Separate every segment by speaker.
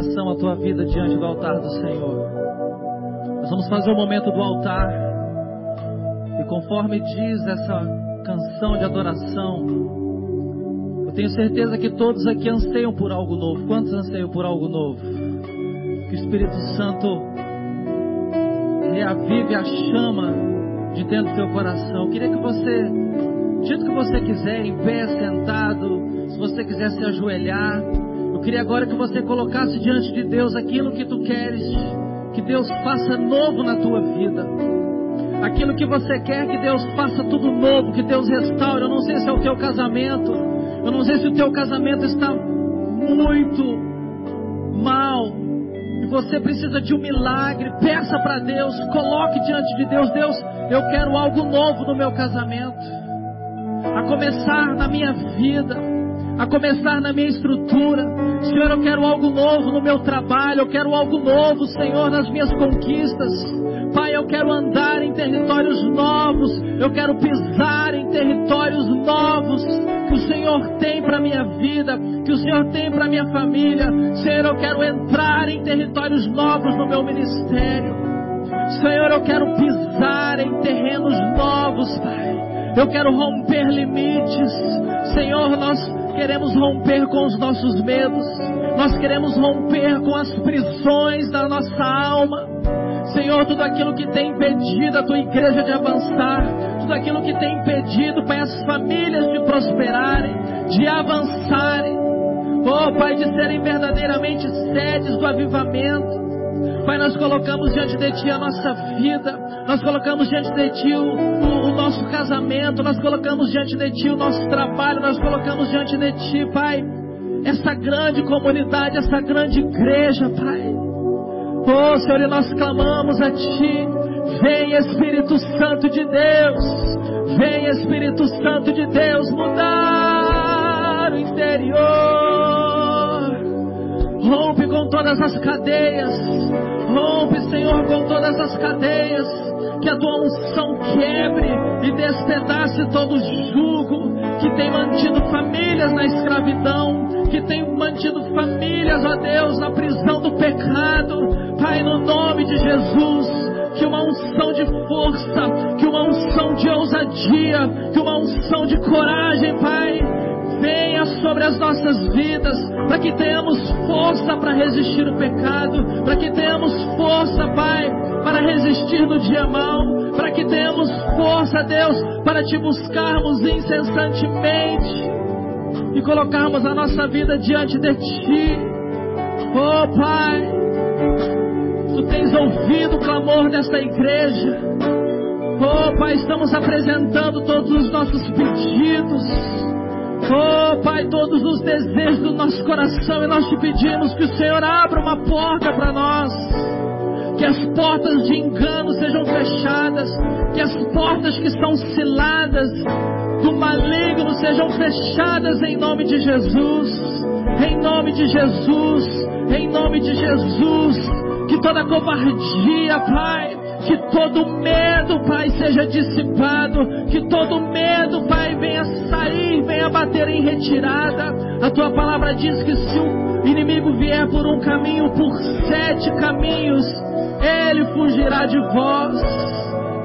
Speaker 1: coração, a tua vida diante do altar do Senhor. Nós vamos fazer o momento do altar. E conforme diz essa canção de adoração, eu tenho certeza que todos aqui anseiam por algo novo. Quantos anseiam por algo novo? Que o Espírito Santo reavive a chama de dentro do teu coração. Eu queria que você, do que você quiser, em pé, sentado, se você quiser se ajoelhar, eu queria agora que você colocasse diante de Deus aquilo que tu queres que Deus faça novo na tua vida. Aquilo que você quer que Deus faça tudo novo, que Deus restaure. Eu não sei se é o teu casamento. Eu não sei se o teu casamento está muito mal. E você precisa de um milagre. Peça para Deus, coloque diante de Deus, Deus, eu quero algo novo no meu casamento. A começar na minha vida a começar na minha estrutura. Senhor, eu quero algo novo no meu trabalho, eu quero algo novo, Senhor, nas minhas conquistas. Pai, eu quero andar em territórios novos, eu quero pisar em territórios novos que o Senhor tem para minha vida, que o Senhor tem para minha família. Senhor, eu quero entrar em territórios novos no meu ministério. Senhor, eu quero pisar em terrenos novos, Pai. Eu quero romper limites. Senhor, nós queremos romper com os nossos medos, nós queremos romper com as prisões da nossa alma. Senhor, tudo aquilo que tem impedido a tua igreja de avançar, tudo aquilo que tem impedido, Pai, as famílias de prosperarem, de avançarem, oh Pai, de serem verdadeiramente sedes do avivamento. Pai, nós colocamos diante de Ti a nossa vida, nós colocamos diante de Ti o, o, o, nosso casamento, nós colocamos diante de Ti o nosso trabalho, nós colocamos diante de Ti, Pai, essa grande comunidade, essa grande igreja, Pai. Oh, Senhor, e nós clamamos a Ti, vem Espírito Santo de Deus, vem Espírito Santo de Deus mudar o interior. Rompe com todas as cadeias. Rompe, Senhor, com todas as cadeias. Que a tua unção quebre e despedace todo jugo que tem mantido famílias na escravidão, que tem mantido famílias, ó Deus, na prisão do pecado. Pai, no nome de Jesus, que uma unção de força, que uma unção de ousadia, que uma unção de coragem, Pai, venha sobre as nossas vidas, para que tenhamos força para resistir o pecado, para que tenhamos força, Pai, para resistir no dia mau, para que tenhamos força, Deus, para te buscarmos incessantemente e colocarmos a nossa vida diante de Ti. Oh, Pai, Tu tens ouvido o clamor desta igreja. Oh, Pai, estamos apresentando todos os nossos pedidos. Oh, Pai, todos os desejos do nosso coração e nós te pedimos que o Senhor abra uma porta para nós. Que as portas de engano sejam fechadas, que as portas que estão ciladas do maligno sejam fechadas em nome de Jesus. Em nome de Jesus, em nome de Jesus, que toda covardia, Pai, que todo medo, Pai, seja dissipado. Que todo medo, Pai, venha sair, venha bater em retirada. A tua palavra diz que se o inimigo vier por um caminho, por sete caminhos, ele fugirá de vós.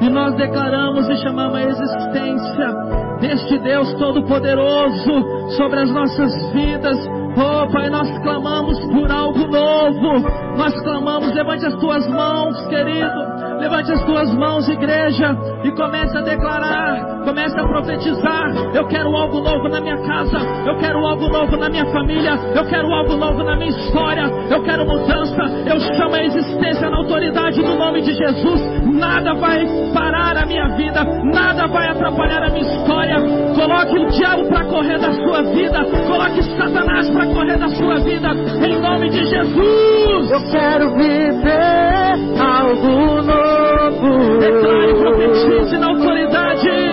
Speaker 1: E nós declaramos e chamamos a existência deste Deus Todo-Poderoso sobre as nossas vidas. Oh, Pai, nós clamamos por algo novo. Nós clamamos, levante as tuas mãos, querido. Levante as tuas mãos, igreja, e comece a declarar, comece a profetizar. Eu quero algo novo na minha casa, eu quero algo novo na minha família, eu quero algo novo na minha história, eu quero mudança. Eu chamo a existência na autoridade do nome de Jesus. Nada vai parar a minha vida, nada vai atrapalhar a minha história. Coloque o diabo para correr da sua vida, coloque Satanás para correr da sua vida, em nome de Jesus.
Speaker 2: Eu quero viver algo novo.
Speaker 1: Declare profetize na autoridade.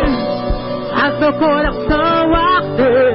Speaker 2: Faz meu coração arder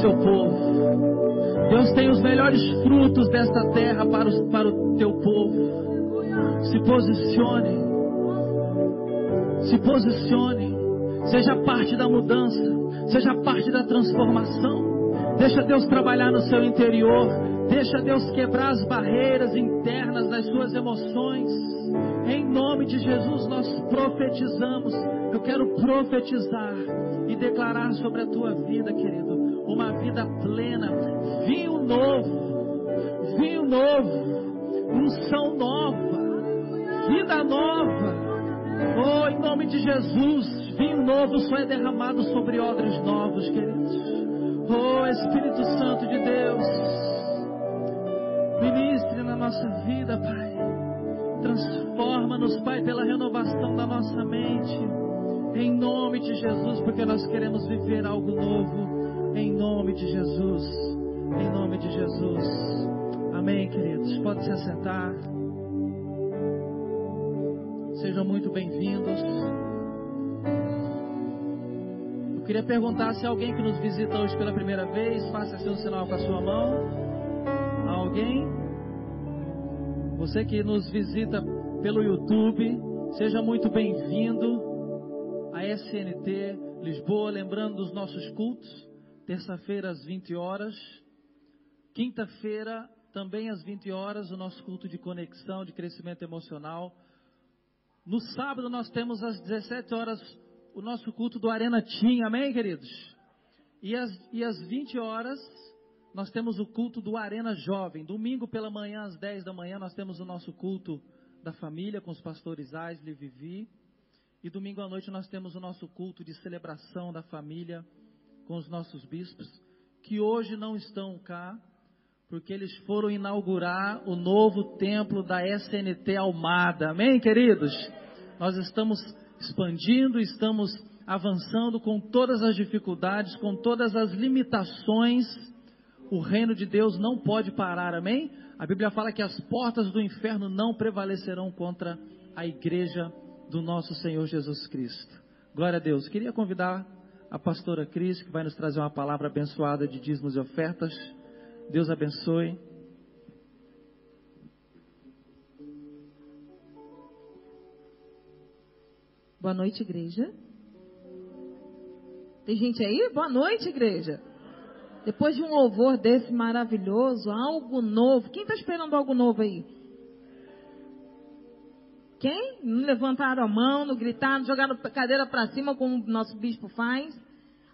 Speaker 1: seu povo. Deus tem os melhores frutos desta terra para, os, para o teu povo. Se posicione. Se posicione. Seja parte da mudança. Seja parte da transformação. Deixa Deus trabalhar no seu interior. Deixa Deus quebrar as barreiras internas das suas emoções. Em nome de Jesus nós profetizamos. Eu quero profetizar e declarar sobre a tua vida, querido, uma vida plena, vinho novo, vinho novo, unção nova, vida nova. Oh, em nome de Jesus, vinho novo só é derramado sobre odres novos, queridos. Oh, Espírito Santo de Deus, ministre na nossa vida, Pai. Transforma-nos, Pai, pela renovação da nossa mente. Em nome de Jesus, porque nós queremos viver algo novo. Em nome de Jesus. Em nome de Jesus. Amém, queridos. Pode se assentar. Sejam muito bem-vindos. Eu queria perguntar se alguém que nos visita hoje pela primeira vez, faça um sinal com a sua mão. Alguém? Você que nos visita pelo YouTube, seja muito bem-vindo à SNT Lisboa, lembrando dos nossos cultos, terça-feira às 20 horas, quinta-feira também às 20 horas, o nosso culto de conexão, de crescimento emocional. No sábado nós temos às 17 horas o nosso culto do Arena Team, amém, queridos? E às, e às 20 horas nós temos o culto do Arena Jovem. Domingo pela manhã, às 10 da manhã, nós temos o nosso culto da família com os pastores Aisle e Vivi. E domingo à noite nós temos o nosso culto de celebração da família com os nossos bispos, que hoje não estão cá, porque eles foram inaugurar o novo templo da SNT Almada. Amém, queridos? Nós estamos expandindo, estamos avançando com todas as dificuldades, com todas as limitações. O reino de Deus não pode parar, amém? A Bíblia fala que as portas do inferno não prevalecerão contra a igreja do nosso Senhor Jesus Cristo. Glória a Deus. Queria convidar a pastora Cris, que vai nos trazer uma palavra abençoada de dízimos e ofertas. Deus abençoe.
Speaker 3: Boa noite, igreja. Tem gente aí? Boa noite, igreja. Depois de um louvor desse maravilhoso, algo novo. Quem está esperando algo novo aí? Quem? Não levantaram a mão, não gritaram, jogaram a cadeira para cima como o nosso bispo faz?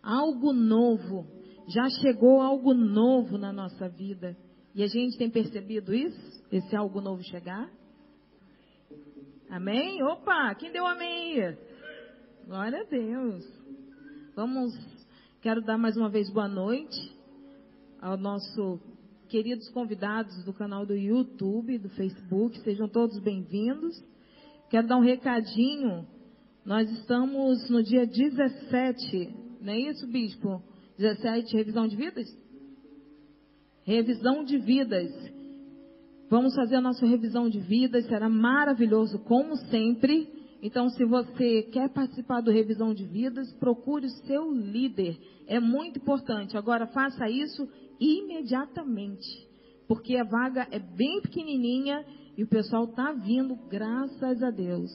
Speaker 3: Algo novo. Já chegou algo novo na nossa vida. E a gente tem percebido isso? Esse algo novo chegar? Amém? Opa, quem deu amém aí? Glória a Deus. Vamos, quero dar mais uma vez boa noite ao nosso queridos convidados do canal do YouTube, do Facebook, sejam todos bem-vindos. Quero dar um recadinho. Nós estamos no dia 17, não é isso, bispo? 17, revisão de vidas? Revisão de vidas. Vamos fazer a nossa revisão de vidas, será maravilhoso, como sempre. Então, se você quer participar do revisão de vidas, procure o seu líder. É muito importante. Agora, faça isso imediatamente, porque a vaga é bem pequenininha e o pessoal está vindo, graças a Deus.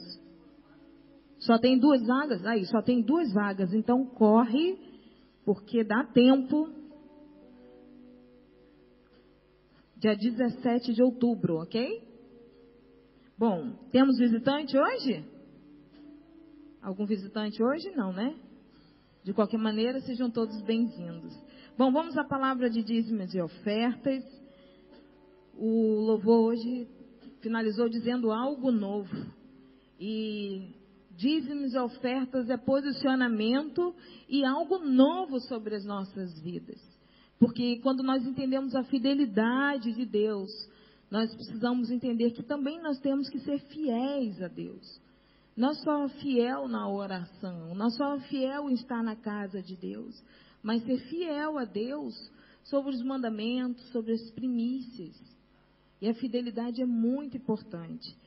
Speaker 3: Só tem duas vagas? Aí, só tem duas vagas. Então, corre, porque dá tempo. Dia 17 de outubro, ok? Bom, temos visitante hoje? Algum visitante hoje? Não, né? De qualquer maneira, sejam todos bem-vindos. Bom, vamos à palavra de dízimos e ofertas. O louvor hoje finalizou dizendo algo novo. E dízimos e ofertas é posicionamento e algo novo sobre as nossas vidas. Porque quando nós entendemos a fidelidade de Deus, nós precisamos entender que também nós temos que ser fiéis a Deus. Não só fiel na oração, não só fiel em estar na casa de Deus, mas ser fiel a Deus sobre os mandamentos, sobre as primícias. E a fidelidade é muito importante.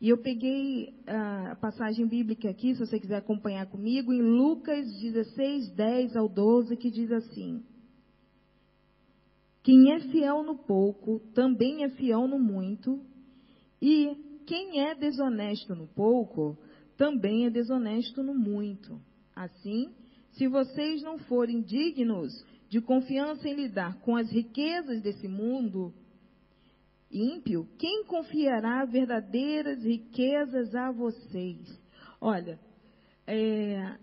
Speaker 3: E eu peguei a passagem bíblica aqui, se você quiser acompanhar comigo, em Lucas 16, 10 ao 12, que diz assim: Quem é fiel no pouco, também é fiel no muito, e quem é desonesto no pouco, também é desonesto no muito. Assim, se vocês não forem dignos de confiança em lidar com as riquezas desse mundo ímpio, quem confiará verdadeiras riquezas a vocês? Olha, é,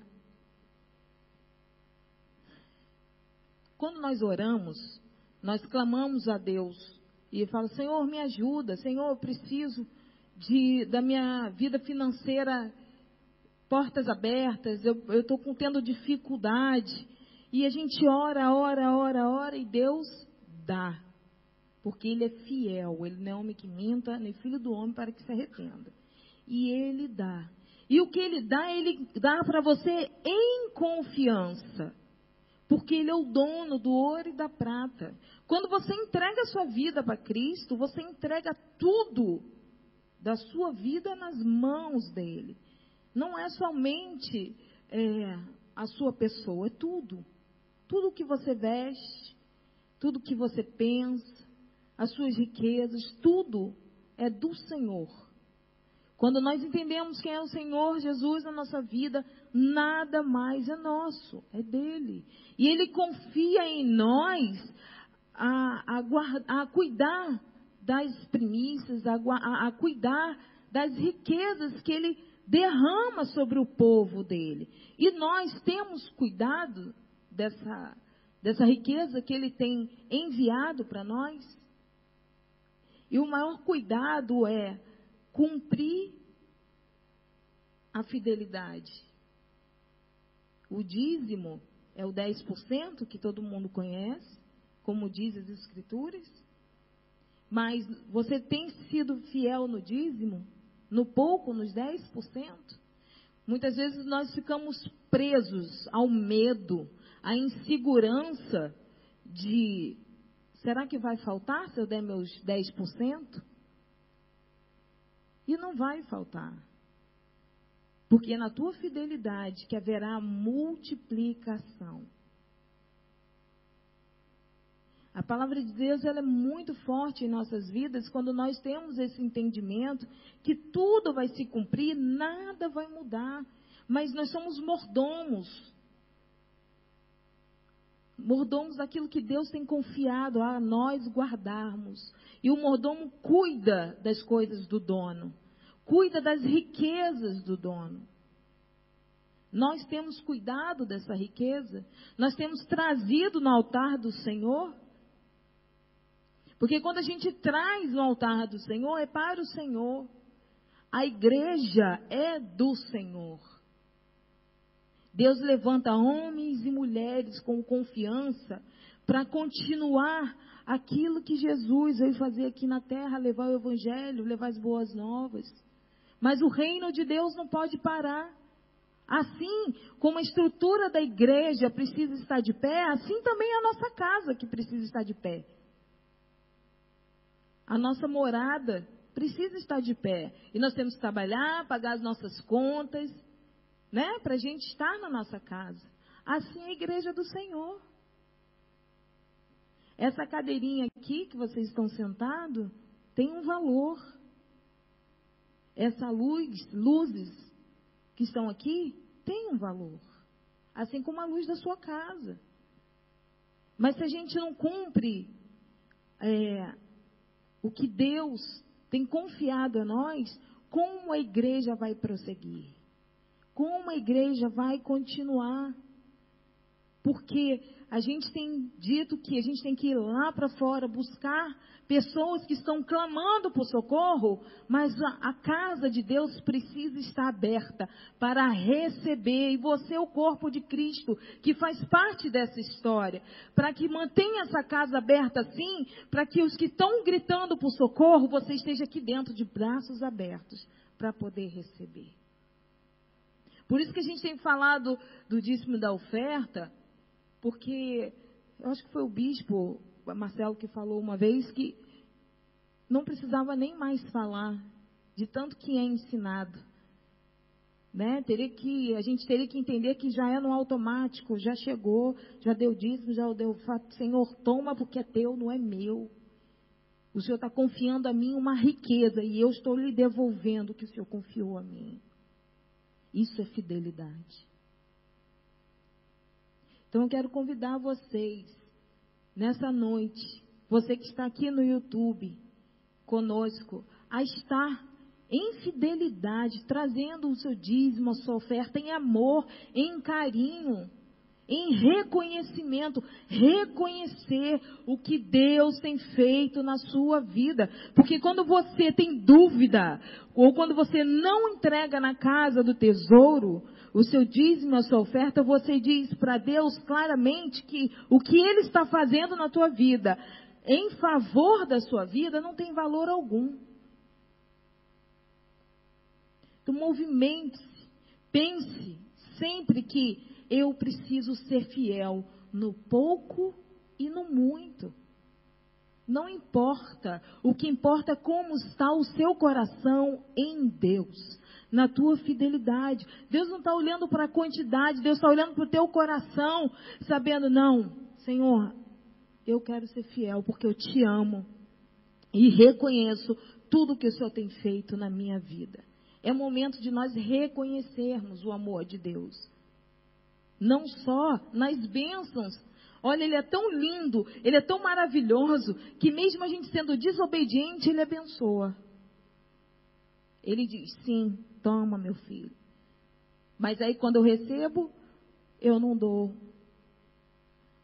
Speaker 3: quando nós oramos, nós clamamos a Deus e fala: Senhor, me ajuda, Senhor, eu preciso de, da minha vida financeira portas abertas, eu estou tendo dificuldade. E a gente ora, ora, ora, ora, e Deus dá. Porque Ele é fiel, Ele não é homem que minta, nem filho do homem para que se arrependa. E Ele dá. E o que Ele dá, Ele dá para você em confiança. Porque Ele é o dono do ouro e da prata. Quando você entrega a sua vida para Cristo, você entrega tudo da sua vida nas mãos dele. Não é somente é, a sua pessoa, é tudo. Tudo que você veste, tudo que você pensa, as suas riquezas, tudo é do Senhor. Quando nós entendemos quem é o Senhor Jesus na nossa vida, nada mais é nosso, é dele. E ele confia em nós a, a, a cuidar das primícias, a, a, a cuidar das riquezas que ele derrama sobre o povo dele. E nós temos cuidado dessa, dessa riqueza que ele tem enviado para nós. E o maior cuidado é cumprir a fidelidade. O dízimo é o 10% que todo mundo conhece, como diz as Escrituras. Mas você tem sido fiel no dízimo? no pouco, nos 10%. Muitas vezes nós ficamos presos ao medo, à insegurança de: será que vai faltar se eu der meus 10%? E não vai faltar. Porque é na tua fidelidade que haverá multiplicação. A palavra de Deus ela é muito forte em nossas vidas quando nós temos esse entendimento que tudo vai se cumprir, nada vai mudar. Mas nós somos mordomos. Mordomos daquilo que Deus tem confiado a nós guardarmos. E o mordomo cuida das coisas do dono, cuida das riquezas do dono. Nós temos cuidado dessa riqueza, nós temos trazido no altar do Senhor porque quando a gente traz no altar do Senhor, é para o Senhor. A igreja é do Senhor. Deus levanta homens e mulheres com confiança para continuar aquilo que Jesus veio fazer aqui na terra, levar o evangelho, levar as boas novas. Mas o reino de Deus não pode parar. Assim como a estrutura da igreja precisa estar de pé, assim também a nossa casa que precisa estar de pé. A nossa morada precisa estar de pé. E nós temos que trabalhar, pagar as nossas contas, né? Para a gente estar na nossa casa. Assim é a igreja do Senhor. Essa cadeirinha aqui que vocês estão sentados tem um valor. Essa luz, luzes que estão aqui tem um valor. Assim como a luz da sua casa. Mas se a gente não cumpre é, o que Deus tem confiado a nós, como a igreja vai prosseguir? Como a igreja vai continuar? Porque a gente tem dito que a gente tem que ir lá para fora buscar pessoas que estão clamando por socorro, mas a, a, casa de Deus precisa estar aberta para receber, e você é o corpo de Cristo, que faz parte dessa história, para que mantenha essa casa aberta assim, para que os que estão gritando por socorro, você esteja aqui dentro de braços abertos para poder receber. Por isso que a gente tem falado do dízimo da oferta, porque eu acho que foi o bispo Marcelo que falou uma vez que não precisava nem mais falar de tanto que é ensinado. Né? Teria que, a gente teria que entender que já é no automático, já chegou, já deu dízimo, já deu Senhor, toma porque é teu, não é meu. O Senhor está confiando a mim uma riqueza e eu estou lhe devolvendo o que o Senhor confiou a mim. Isso é fidelidade. Então eu quero convidar vocês, nessa noite, você que está aqui no YouTube conosco, a estar em fidelidade, trazendo o seu dízimo, a sua oferta em amor, em carinho, em reconhecimento, reconhecer o que Deus tem feito na sua vida. Porque quando você tem dúvida, ou quando você não entrega na casa do tesouro, o seu dízimo, a sua oferta, você diz para Deus claramente que o que Ele está fazendo na tua vida, em favor da sua vida, não tem valor algum. Então, movimente-se, pense sempre que eu preciso ser fiel no pouco e no muito. Não importa, o que importa é como está o seu coração em Deus, na tua fidelidade. Deus não está olhando para a quantidade, Deus está olhando para o teu coração, sabendo, não, Senhor, eu quero ser fiel porque eu te amo e reconheço tudo que o Senhor tem feito na minha vida. É momento de nós reconhecermos o amor de Deus. Não só nas bênçãos. Olha, ele é tão lindo, ele é tão maravilhoso, que mesmo a gente sendo desobediente, ele abençoa. Ele diz: sim, toma, meu filho. Mas aí quando eu recebo, eu não dou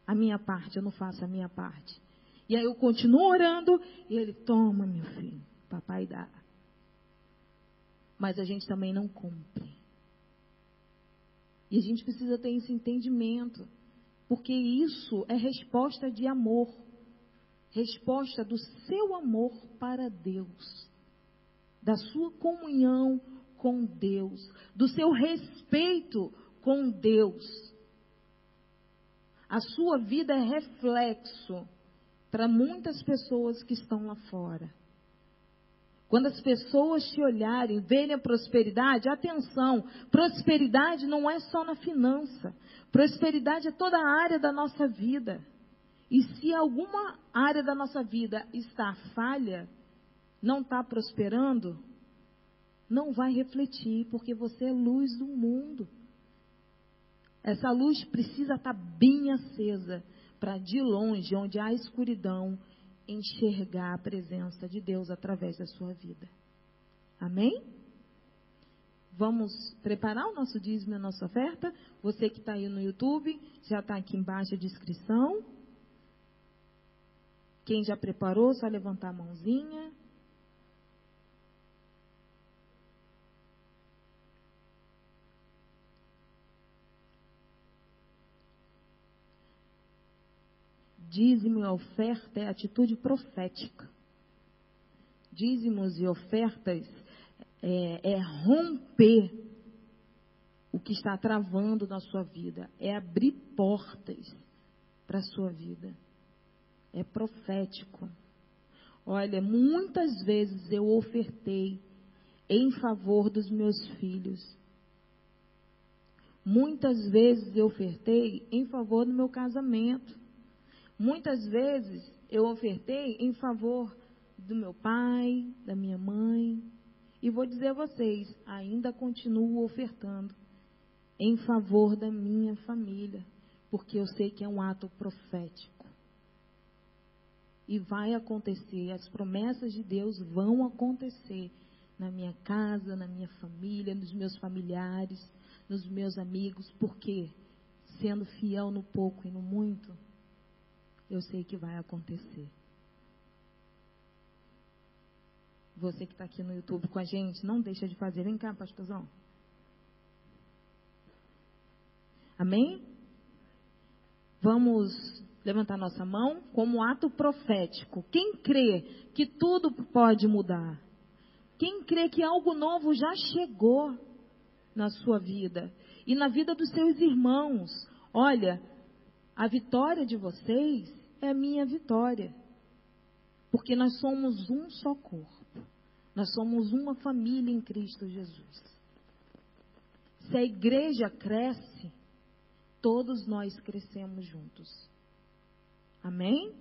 Speaker 3: a minha parte, eu não faço a minha parte. E aí eu continuo orando e ele toma, meu filho, papai dá mas a gente também não cumpre. E a gente precisa ter esse entendimento, porque isso é resposta de amor, resposta do seu amor para Deus, da sua comunhão com Deus, do seu respeito com Deus. A sua vida é reflexo para muitas pessoas que estão lá fora. Quando as pessoas te olharem, verem a prosperidade, atenção, prosperidade não é só na finança. Prosperidade é toda a área da nossa vida. E se alguma área da nossa vida está falha, não está prosperando, não vai refletir, porque você é luz do mundo. Essa luz precisa estar tá bem acesa para de longe, onde há escuridão, enxergar a presença de Deus através da sua vida. Amém? Vamos preparar o nosso dízimo e a nossa oferta. Você que está aí no YouTube, já está aqui embaixo a descrição. Quem já preparou, só levantar a mãozinha. Dízimo e oferta é atitude profética. Dízimos e ofertas é, é romper o que está travando na sua vida, é abrir portas para a sua vida. É profético. Olha, muitas vezes eu ofertei em favor dos meus filhos. Muitas vezes eu ofertei em favor do meu casamento. Muitas vezes eu ofertei em favor do meu pai, da minha mãe. E vou dizer a vocês, ainda continuo ofertando em favor da minha família, porque eu sei que é um ato profético. E vai acontecer, as promessas de Deus vão acontecer na minha casa, na minha família, nos meus familiares, nos meus amigos, porque sendo fiel no pouco e no muito, eu sei que vai acontecer. Você que está aqui no YouTube com a gente, não deixa de fazer. Vem cá, pastorzão. Amém? Vamos levantar nossa mão como ato profético. Quem crê que tudo pode mudar? Quem crê que algo novo já chegou na sua vida e na vida dos seus irmãos? Olha, A vitória de vocês é a minha vitória. Porque nós somos um só corpo. Nós somos uma família em Cristo Jesus. Se a igreja cresce, todos nós crescemos juntos. Amém?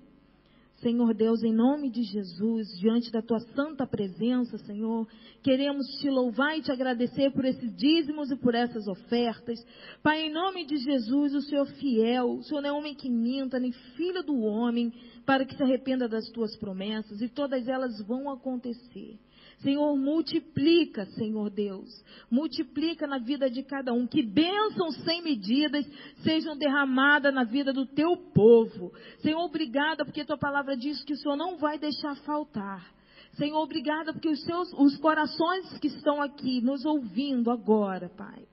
Speaker 3: Senhor Deus, em nome de Jesus, diante da tua santa presença, Senhor, queremos te louvar e te agradecer por esses dízimos e por essas ofertas. Pai, em nome de Jesus, o Senhor fiel, o Senhor não é homem que minta, nem filho do homem, para que se arrependa das tuas promessas, e todas elas vão acontecer. Senhor, multiplica, Senhor Deus. Multiplica na vida de cada um. Que bênçãos sem medidas sejam derramadas na vida do teu povo. Senhor, obrigada porque tua palavra diz que o Senhor não vai deixar faltar. Senhor, obrigada porque os seus os corações que estão aqui nos ouvindo agora, Pai.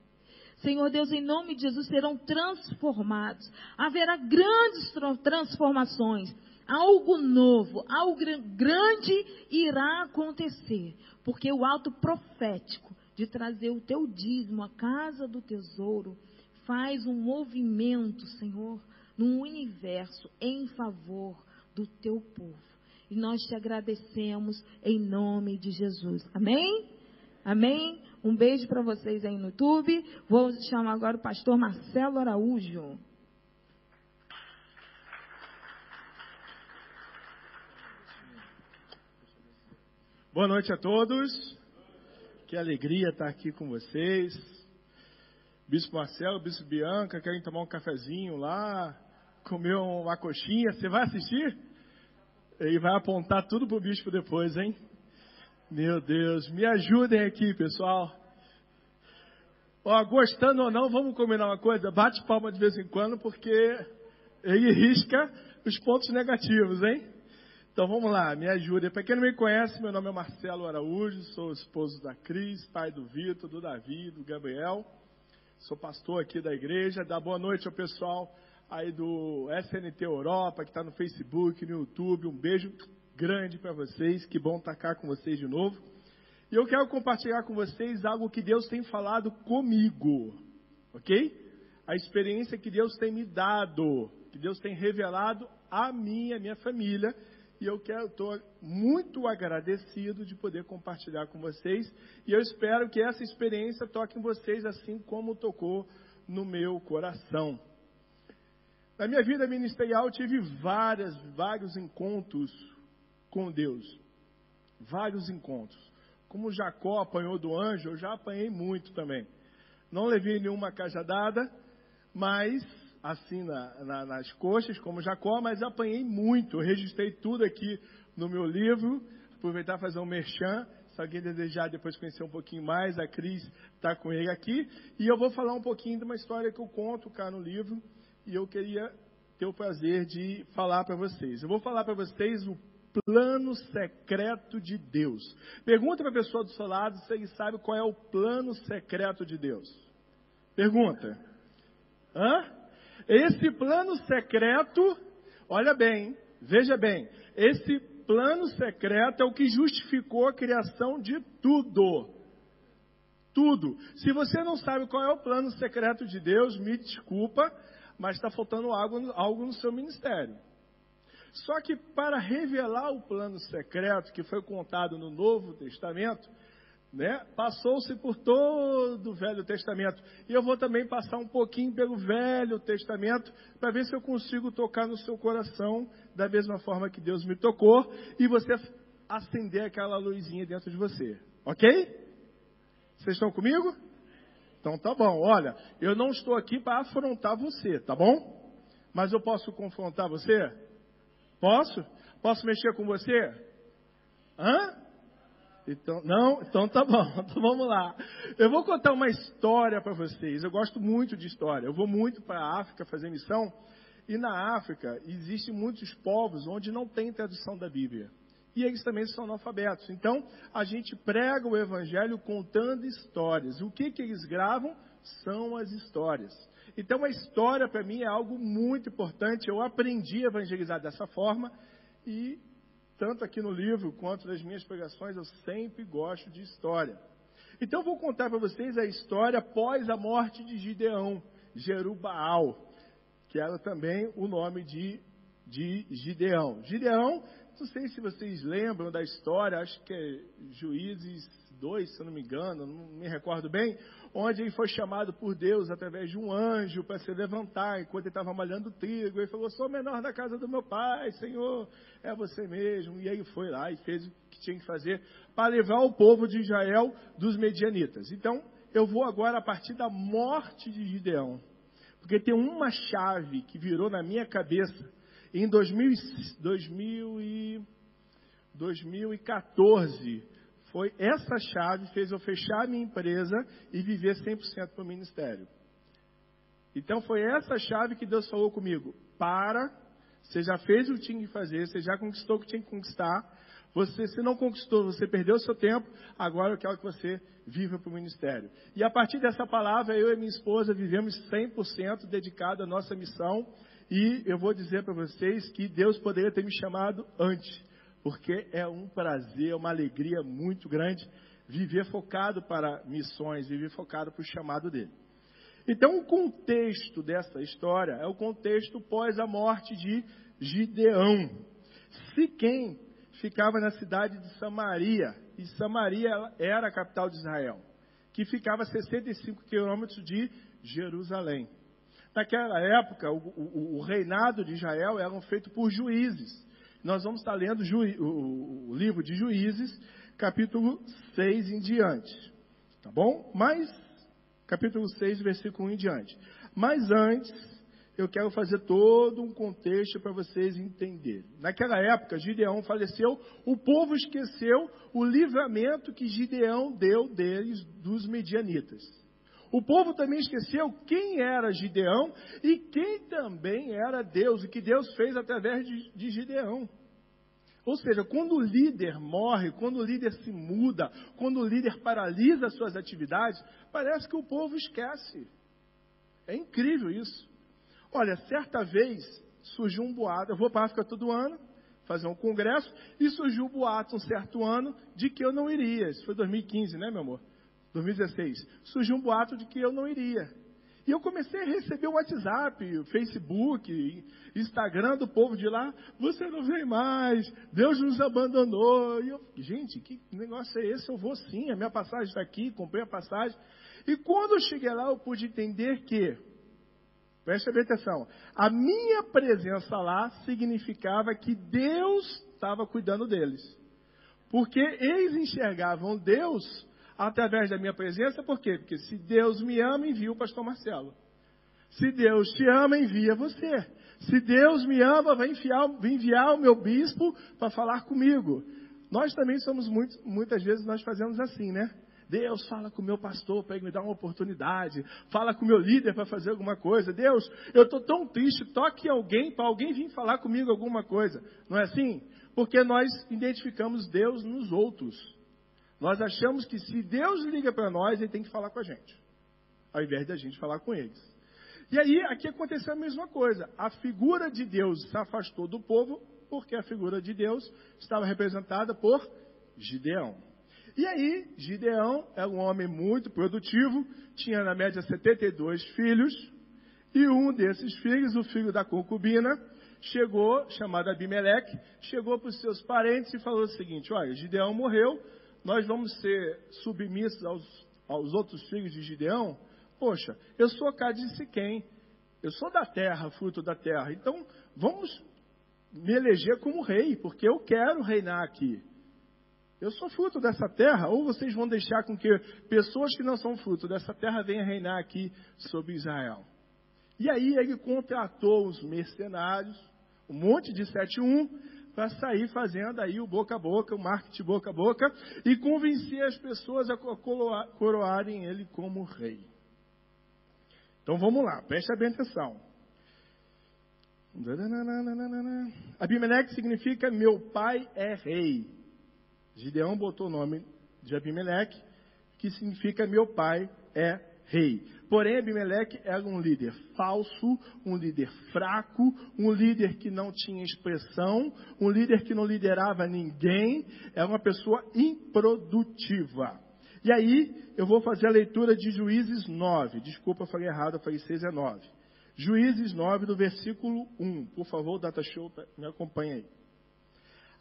Speaker 3: Senhor Deus, em nome de Jesus serão transformados. Haverá grandes transformações algo novo, algo grande irá acontecer, porque o alto profético de trazer o teu dízimo à casa do tesouro faz um movimento, Senhor, no universo em favor do teu povo. E nós te agradecemos em nome de Jesus. Amém? Amém? Um beijo para vocês aí no YouTube. Vou chamar agora o pastor Marcelo Araújo.
Speaker 4: Boa noite a todos. Que alegria estar aqui com vocês. Bispo Marcelo, Bispo Bianca, querem tomar um cafezinho lá, comer uma coxinha. Você vai assistir? E vai apontar tudo pro bispo depois, hein? Meu Deus, me ajudem aqui, pessoal. Ó, gostando ou não, vamos combinar uma coisa? Bate palma de vez em quando, porque ele risca os pontos negativos, hein? Então vamos lá, me ajude. Para quem não me conhece, meu nome é Marcelo Araújo, sou esposo da Cris, pai do Vitor, do Davi, do Gabriel. Sou pastor aqui da igreja. Dá boa noite ao pessoal aí do SNT Europa, que está no Facebook, no YouTube. Um beijo grande para vocês. Que bom estar cá com vocês de novo. E eu quero compartilhar com vocês algo que Deus tem falado comigo, ok? A experiência que Deus tem me dado, que Deus tem revelado a mim, a minha família e eu estou muito agradecido de poder compartilhar com vocês. E eu espero que essa experiência toque em vocês assim como tocou no meu coração. Na minha vida ministerial, tive várias, vários encontros com Deus. Vários encontros. Como Jacó apanhou do anjo, eu já apanhei muito também. Não levei nenhuma cajadada, mas assim na, na, nas coxas, como Jacó, mas apanhei muito. Eu registrei tudo aqui no meu livro. Aproveitar fazer um merchan. Se alguém desejar depois conhecer um pouquinho mais, a Cris está com ele aqui. E eu vou falar um pouquinho de uma história que eu conto cá no livro. E eu queria ter o prazer de falar para vocês. Eu vou falar para vocês o plano secreto de Deus. Pergunta para a pessoa do seu lado se ele sabe qual é o plano secreto de Deus. Pergunta. Hã? Esse plano secreto, olha bem, veja bem, esse plano secreto é o que justificou a criação de tudo. Tudo. Se você não sabe qual é o plano secreto de Deus, me desculpa, mas está faltando algo, algo no seu ministério. Só que para revelar o plano secreto que foi contado no Novo Testamento, né? Passou-se por todo o Velho Testamento. E eu vou também passar um pouquinho pelo Velho Testamento para ver se eu consigo tocar no seu coração da mesma forma que Deus me tocou e você acender aquela luzinha dentro de você. OK? Vocês estão comigo? Então tá bom. Olha, eu não estou aqui para afrontar você, tá bom? Mas eu posso confrontar você? Posso? Posso mexer com você? Hã? Então, não? Então tá bom. Então vamos lá. Eu vou contar uma história para vocês. Eu gosto muito de história. Eu vou muito para a África fazer missão. E na África existem muitos povos onde não tem tradução da Bíblia. E eles também são analfabetos. Então, a gente prega o Evangelho contando histórias. O que, que eles gravam são as histórias. Então, a história para mim é algo muito importante. Eu aprendi a evangelizar dessa forma e tanto aqui no livro quanto nas minhas pregações, eu sempre gosto de história. Então vou contar para vocês a história após a morte de Gideão, Jerubaal. que era também o nome de, de Gideão. Gideão, não sei se vocês lembram da história, acho que é Juízes 2, se eu não me engano, não me recordo bem, onde ele foi chamado por Deus através de um anjo para se levantar enquanto ele estava malhando trigo. Ele falou: Sou o menor da casa do meu pai, Senhor, é você mesmo. E aí foi lá e fez o que tinha que fazer para levar o povo de Israel dos medianitas. Então, eu vou agora a partir da morte de Gideão, porque tem uma chave que virou na minha cabeça em 2000, 2000 e, 2014 foi essa chave fez eu fechar a minha empresa e viver 100% para o ministério. Então foi essa chave que Deus falou comigo. Para, você já fez o que tinha que fazer, você já conquistou o que tinha que conquistar. Você, se não conquistou, você perdeu o seu tempo, agora eu quero que você viva para o ministério. E a partir dessa palavra, eu e minha esposa vivemos 100% dedicado à nossa missão. E eu vou dizer para vocês que Deus poderia ter me chamado antes porque é um prazer, é uma alegria muito grande viver focado para missões, viver focado para o chamado dele. Então, o contexto dessa história é o contexto pós a morte de Gideão. Siquém ficava na cidade de Samaria, e Samaria era a capital de Israel, que ficava a 65 quilômetros de Jerusalém. Naquela época, o, o, o, reinado de Israel era feito por juízes. Nós vamos estar lendo o, livro de Juízes, capítulo 6 em diante. Tá bom? Mas, capítulo 6, versículo 1 em diante. Mas antes, eu quero fazer todo um contexto para vocês entenderem. Naquela época, Gideão faleceu, o povo esqueceu o livramento que Gideão deu deles dos medianitas. O povo também esqueceu quem era Gideão e quem também era Deus, e que Deus fez através de, de Gideão. Ou seja, quando o líder morre, quando o líder se muda, quando o líder paralisa suas atividades, parece que o povo esquece. É incrível isso. Olha, certa vez surgiu um boato, eu vou para a África todo ano, fazer um congresso, e surgiu um boato um certo ano de que eu não iria. Isso foi 2015, né, meu amor? 2016, surgiu um boato de que eu não iria. E eu comecei a receber o WhatsApp, o Facebook, Instagram do povo de lá. Você não vem mais, Deus nos abandonou. E eu, gente, que negócio é esse? Eu vou sim, a minha passagem está aqui, comprei a passagem. E quando eu cheguei lá, eu pude entender que, preste bem atenção, a minha presença lá significava que Deus estava cuidando deles. Porque eles enxergavam Deus através da minha presença, por quê? Porque se Deus me ama, envia o pastor Marcelo. Se Deus te ama, envia você. Se Deus me ama, vai enviar, enviar o meu bispo para falar comigo. Nós também somos muito, muitas vezes nós fazemos assim, né? Deus, fala com o meu pastor para ele me dar uma oportunidade. Fala com o meu líder para fazer alguma coisa. Deus, eu estou tão triste, toque alguém para alguém vir falar comigo alguma coisa. Não é assim? Porque nós identificamos Deus nos outros. Nós achamos que se Deus liga para nós, ele tem que falar com a gente, ao invés de a gente falar com eles. E aí, aqui aconteceu a mesma coisa. A figura de Deus se afastou do povo, porque a figura de Deus estava representada por Gideão. E aí, Gideão era um homem muito produtivo, tinha na média 72 filhos, e um desses filhos, o filho da concubina, chegou, chamado Abimeleque, chegou para os seus parentes e falou o seguinte: Olha, Gideão morreu, nós vamos ser submissos aos, aos outros filhos de Gideão? Poxa, eu sou cá de Siquém, eu sou da terra, fruto da terra, então vamos me eleger como rei, porque eu quero reinar aqui. Eu sou fruto dessa terra, ou vocês vão deixar com que pessoas que não são fruto dessa terra venham reinar aqui sobre Israel. E aí ele contratou os mercenários, um monte de 7-1, para sair fazendo aí o boca a boca, o marketing boca a boca, e convencer as pessoas a coroarem ele como rei. Então vamos lá, preste bem atenção. Abimeleque significa meu pai é rei. Gideão botou o nome de Abimeleque, que significa meu pai é rei. Porém, Abimeleque era um líder falso, um líder fraco, um líder que não tinha expressão, um líder que não liderava ninguém, era uma pessoa improdutiva. E aí, eu vou fazer a leitura de Juízes 9. Desculpa, eu falei errado, eu falei 6 é 9. Juízes 9, do versículo 1. Por favor, Data Show, me acompanha aí.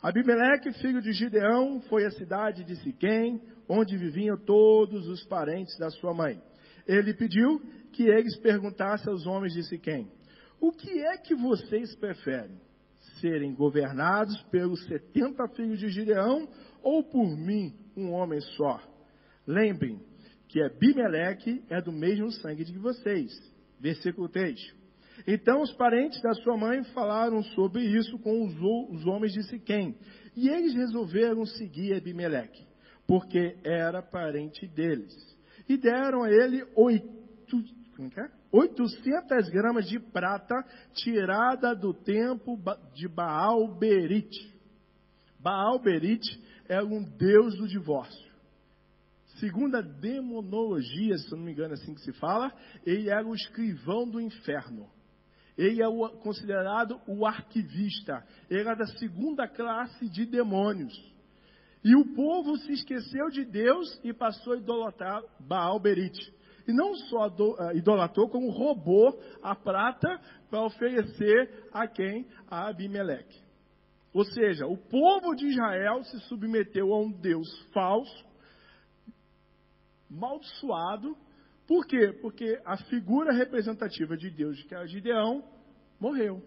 Speaker 4: Abimeleque, filho de Gideão, foi à cidade de Siquém, onde viviam todos os parentes da sua mãe. Ele pediu que eles perguntassem aos homens de Siquém: O que é que vocês preferem? Serem governados pelos setenta filhos de Gideão ou por mim, um homem só? Lembrem que Abimeleque é do mesmo sangue de vocês. Versículo 3. Então os parentes da sua mãe falaram sobre isso com os, homens de Siquém. E eles resolveram seguir Abimeleque, porque era parente deles. E deram a ele oito, é? 800 é? gramas de prata tirada do templo de Baal Berit. Baal Berit é um deus do divórcio. Segundo a demonologia, se não me engano é assim que se fala, ele era o escrivão do inferno. Ele é o, considerado o arquivista. Ele era da segunda classe de demônios. E o povo se esqueceu de Deus e passou a idolatrar Baal Berit. E não só uh, idolatrou, como roubou a prata para oferecer a quem? A Abimeleque. Ou seja, o povo de Israel se submeteu a um Deus falso, maldiçoado. Por quê? Porque a figura representativa de Deus, que era Gideão, morreu.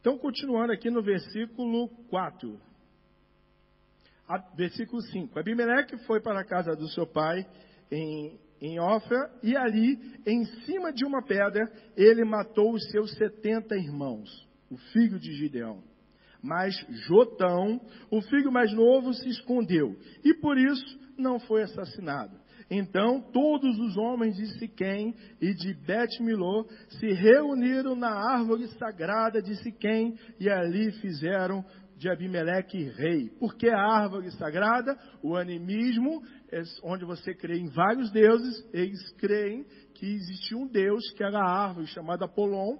Speaker 4: Então, continuando aqui no versículo 4. Versículo 5. Abimeleque foi para a casa do seu pai em, em Ofra, e ali, em cima de uma pedra, ele matou os seus setenta irmãos, o filho de Gideão. Mas Jotão, o filho mais novo, se escondeu, e por isso não foi assassinado. Então todos os homens de Siquém e de Bet-Milô se reuniram na árvore sagrada de Siquém e ali fizeram de Abimeleque rei. Porque a árvore sagrada, o animismo, é onde você crê em vários deuses, eles creem que existia um deus que era a árvore chamada Apolon,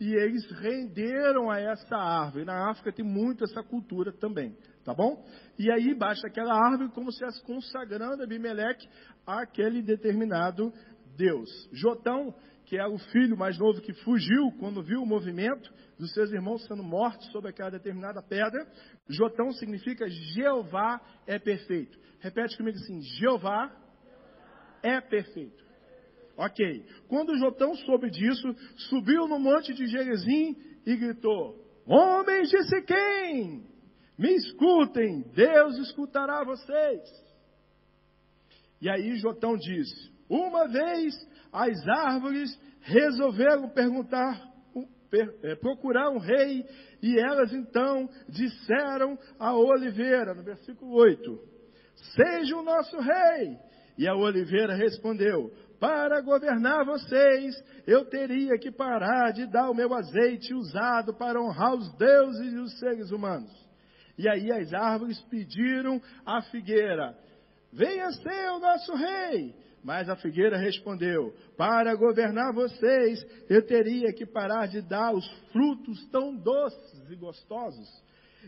Speaker 4: e eles renderam a essa árvore. Na África tem muito essa cultura também, tá bom? E aí baixa aquela árvore como se fosse consagrando Abimeleque àquele determinado Deus. Jotão, que é o filho mais novo que fugiu quando viu o movimento dos seus irmãos sendo mortos sobre aquela determinada pedra. Jotão significa Jeová é perfeito. Repete comigo assim: Jeová é perfeito. Ok. Quando Jotão soube disso, subiu no monte de Gerezim e gritou: Homens de Siquém, me escutem, Deus escutará vocês. E aí Jotão disse: Uma vez as árvores resolveram perguntar, é, procurar um rei, e elas então disseram à oliveira, no versículo 8: Seja o nosso rei. E a oliveira respondeu: para governar vocês, eu teria que parar de dar o meu azeite usado para honrar os deuses e os seres humanos. E aí as árvores pediram à figueira: Venha ser o nosso rei. Mas a figueira respondeu: Para governar vocês, eu teria que parar de dar os frutos tão doces e gostosos.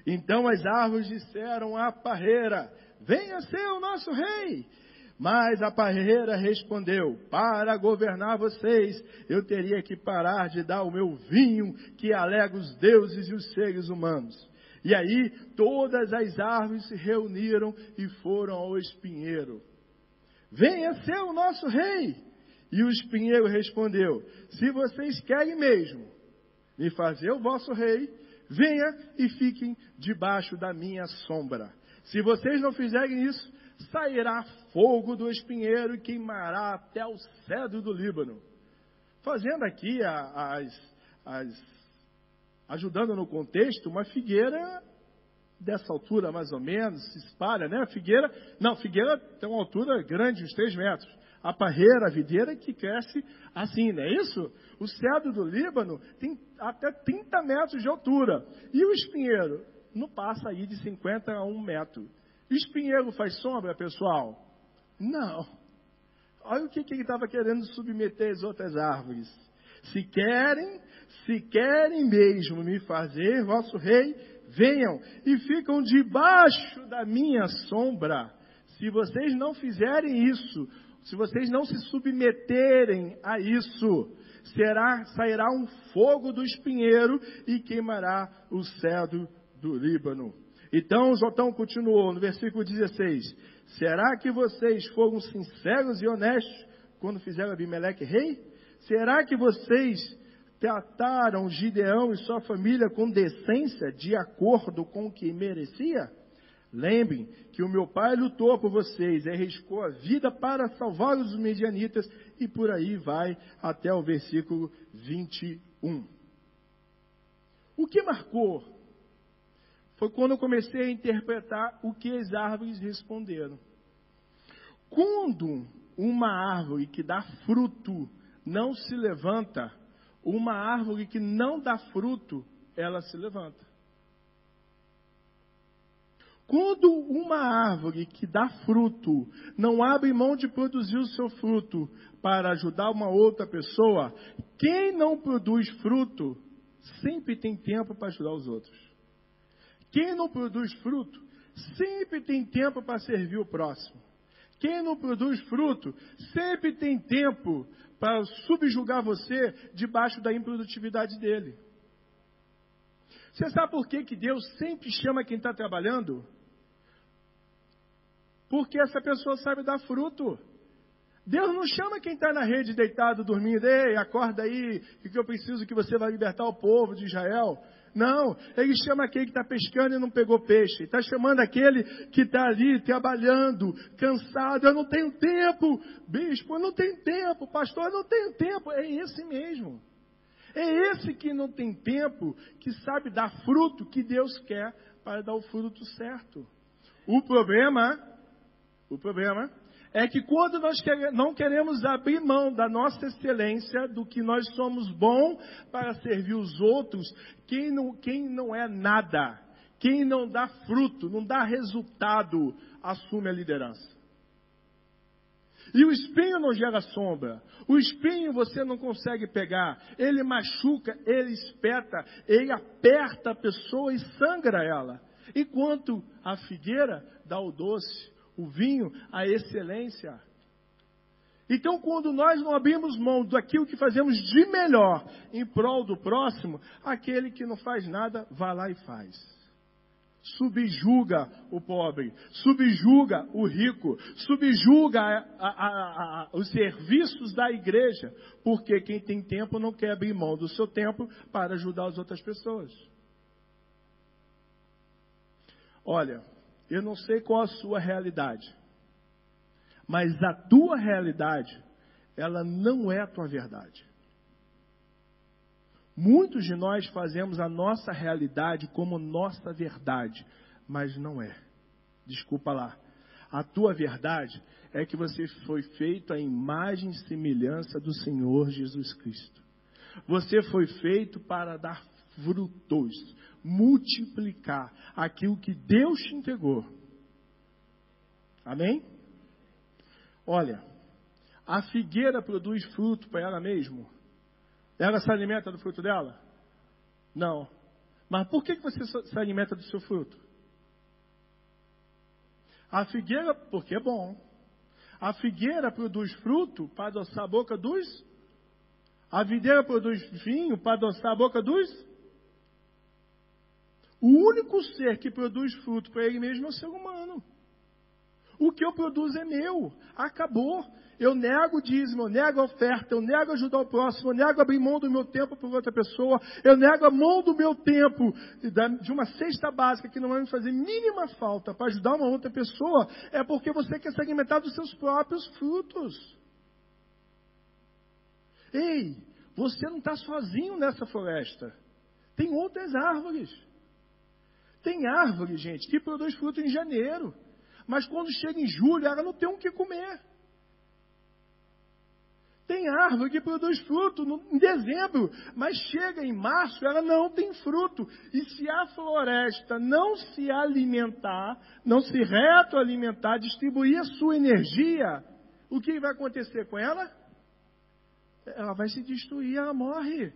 Speaker 4: Então as árvores disseram à parreira: Venha ser o nosso rei. Mas a parreira respondeu: Para governar vocês, eu teria que parar de dar o meu vinho que alega os deuses e os seres humanos. E aí todas as árvores se reuniram e foram ao espinheiro. Venha ser o nosso rei. E o espinheiro respondeu: Se vocês querem mesmo me fazer o vosso rei, venha e fiquem debaixo da minha sombra. Se vocês não fizerem isso, sairá fogo do espinheiro e queimará até o cedro do Líbano. Fazendo aqui as, as ajudando no contexto, uma figueira dessa altura mais ou menos, se espalha, né? A figueira, não, figueira tem uma altura grande, uns 3 metros. A parreira, a videira que cresce assim, não é isso? O cedro do Líbano tem até 30 metros de altura. E o espinheiro não passa aí de 50 a 1 metro. Espinheiro faz sombra, pessoal? Não. Olha o que, que ele estava querendo submeter as outras árvores. Se querem, se querem mesmo me fazer vosso rei, venham e ficam debaixo da minha sombra. Se vocês não fizerem isso, se vocês não se submeterem a isso, será, sairá um fogo do espinheiro e queimará o cedro do Líbano. Então Jotão continuou no versículo 16: Será que vocês foram sinceros e honestos quando fizeram Abimeleque rei? Será que vocês trataram Gideão e sua família com decência, de acordo com o que merecia? Lembrem que o meu pai lutou por vocês, arriscou a vida para salvar os medianitas, e por aí vai até o versículo 21. O que marcou foi quando eu comecei a interpretar o que as árvores responderam. Quando uma árvore que dá fruto não se levanta, uma árvore que não dá fruto, ela se levanta. Quando uma árvore que dá fruto não abre mão de produzir o seu fruto para ajudar uma outra pessoa, quem não produz fruto sempre tem tempo para ajudar os outros. Quem não produz fruto sempre tem tempo para servir o próximo. Quem não produz fruto sempre tem tempo para subjugar você debaixo da improdutividade dele. Você sabe por que, que Deus sempre chama quem está trabalhando? Porque essa pessoa sabe dar fruto. Deus não chama quem está na rede deitado, dormindo, ei, acorda aí, que eu preciso que você vá libertar o povo de Israel. Não, ele chama aquele que está pescando e não pegou peixe. Está chamando aquele que está ali trabalhando, cansado. Eu não tenho tempo, bispo, eu não tenho tempo, pastor, eu não tenho tempo. É esse mesmo. É esse que não tem tempo, que sabe dar fruto que Deus quer para dar o fruto certo. O problema, o problema é que quando nós não queremos abrir mão da nossa excelência, do que nós somos bom para servir os outros, quem não, quem não é nada, quem não dá fruto, não dá resultado, assume a liderança. E o espinho não gera sombra. O espinho você não consegue pegar. Ele machuca, ele espeta, ele aperta a pessoa e sangra ela. Enquanto a figueira dá o doce, o vinho, a excelência. Então, quando nós não abrimos mão daquilo que fazemos de melhor em prol do próximo, aquele que não faz nada, vai lá e faz subjuga o pobre, subjuga o rico, subjuga a, a, a, os serviços da igreja, porque quem tem tempo não quer abrir mão do seu tempo para ajudar as outras pessoas. Olha, eu não sei qual a sua realidade, mas a tua realidade, ela não é a tua verdade. Muitos de nós fazemos a nossa realidade como nossa verdade, mas não é. Desculpa lá. A tua verdade é que você foi feito à imagem e semelhança do Senhor Jesus Cristo. Você foi feito para dar frutos, multiplicar aquilo que Deus te entregou. Amém? Olha, a figueira produz fruto para ela mesma? Ela se alimenta do fruto dela? Não. Mas por que você se alimenta do seu fruto? A figueira, porque é bom. A figueira produz fruto para adoçar a boca dos. A videira produz vinho para adoçar a boca dos. O único ser que produz fruto para ele mesmo é o ser humano. O que eu produzo é meu. Acabou. Eu nego o dízimo, eu nego a oferta, eu nego ajudar o próximo, eu nego abrir mão do meu tempo por outra pessoa, eu nego a mão do meu tempo de uma cesta básica que não vai me fazer mínima falta para ajudar uma outra pessoa, é porque você quer se alimentar dos seus próprios frutos. Ei, você não está sozinho nessa floresta. Tem outras árvores. Tem árvore, gente, que produz fruto em janeiro. Mas quando chega em julho, ela não tem o um que comer. Tem árvore que produz fruto no, em dezembro, mas chega em março, ela não tem fruto. E se a floresta não se alimentar, não se retroalimentar, distribuir a sua energia, o que vai acontecer com ela? Ela vai se destruir, ela morre.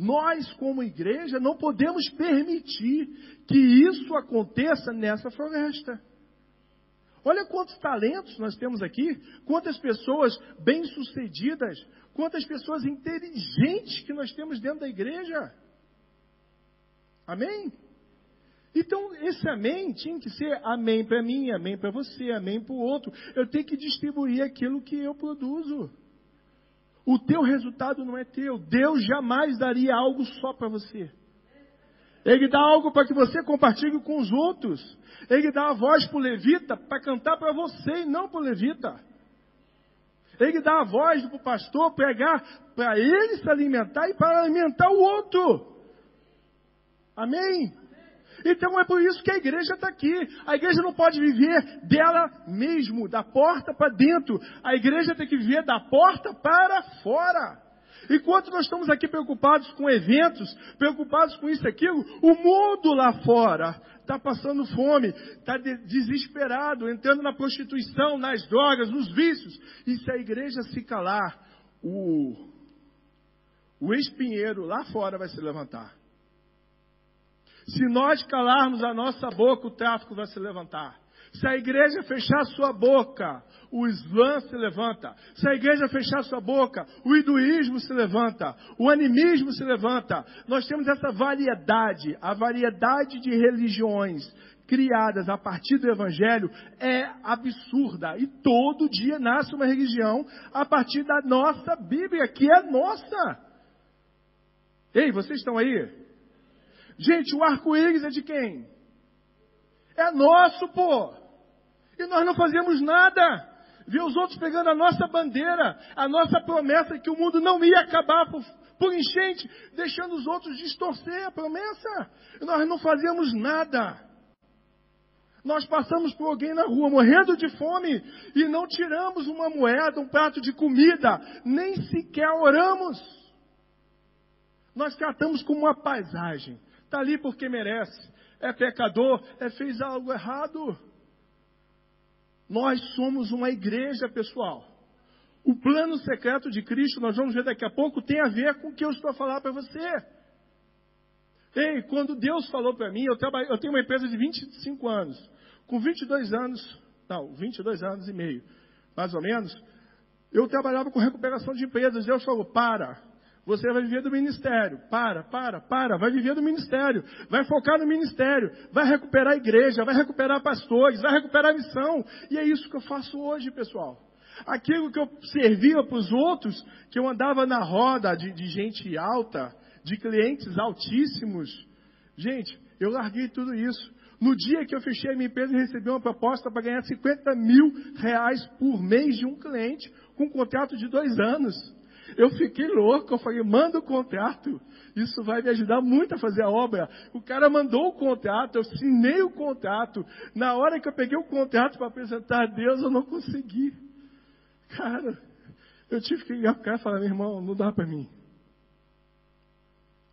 Speaker 4: Nós, como igreja, não podemos permitir que isso aconteça nessa floresta. Olha quantos talentos nós temos aqui, quantas pessoas bem-sucedidas, quantas pessoas inteligentes que nós temos dentro da igreja. Amém? Então, esse amém tinha que ser amém para mim, amém para você, amém para o outro. Eu tenho que distribuir aquilo que eu produzo. O teu resultado não é teu. Deus jamais daria algo só para você. Ele dá algo para que você compartilhe com os outros. Ele dá a voz para o levita para cantar para você e não para o levita. Ele dá a voz para o pastor pregar para ele se alimentar e para alimentar o outro. Amém? Então é por isso que a igreja está aqui. A igreja não pode viver dela mesmo, da porta para dentro. A igreja tem que viver da porta para fora. Enquanto nós estamos aqui preocupados com eventos, preocupados com isso e aquilo, o mundo lá fora está passando fome, está de desesperado, entrando na prostituição, nas drogas, nos vícios. E se a igreja se calar, o, o espinheiro lá fora vai se levantar. Se nós calarmos a nossa boca, o tráfico vai se levantar. Se a igreja fechar sua boca, o Islã se levanta. Se a igreja fechar sua boca, o hinduísmo se levanta. O animismo se levanta. Nós temos essa variedade, a variedade de religiões criadas a partir do Evangelho é absurda. E todo dia nasce uma religião a partir da nossa Bíblia, que é nossa. Ei, vocês estão aí? Gente, o arco-íris é de quem? É nosso, pô. E nós não fazemos nada. Ver os outros pegando a nossa bandeira, a nossa promessa que o mundo não ia acabar por, por enchente, deixando os outros distorcer a promessa. E nós não fazemos nada. Nós passamos por alguém na rua morrendo de fome e não tiramos uma moeda, um prato de comida, nem sequer oramos. Nós tratamos como uma paisagem. Está ali porque merece. É pecador, é fez algo errado. Nós somos uma igreja, pessoal. O plano secreto de Cristo, nós vamos ver daqui a pouco, tem a ver com o que eu estou a falar para você. Ei, quando Deus falou para mim, eu, trabalho, eu tenho uma empresa de 25 anos. Com 22 anos, não, 22 anos e meio, mais ou menos, eu trabalhava com recuperação de empresas. Deus falou: para, você vai viver do ministério. Para, para, para. Vai viver do ministério. Vai focar no ministério. Vai recuperar a igreja. Vai recuperar pastores. Vai recuperar a missão. E é isso que eu faço hoje, pessoal. Aquilo que eu servia para os outros, que eu andava na roda de, de gente alta, de clientes altíssimos. Gente, eu larguei tudo isso. No dia que eu fechei a minha empresa e recebi uma proposta para ganhar 50 mil reais por mês de um cliente, com um contrato de dois anos. Eu fiquei louco, eu falei, manda o contrato. Isso vai me ajudar muito a fazer a obra. O cara mandou o contrato, eu assinei o contrato. Na hora que eu peguei o contrato para apresentar a Deus, eu não consegui. Cara, eu tive que ligar para o cara e falar, meu irmão, não dá para mim.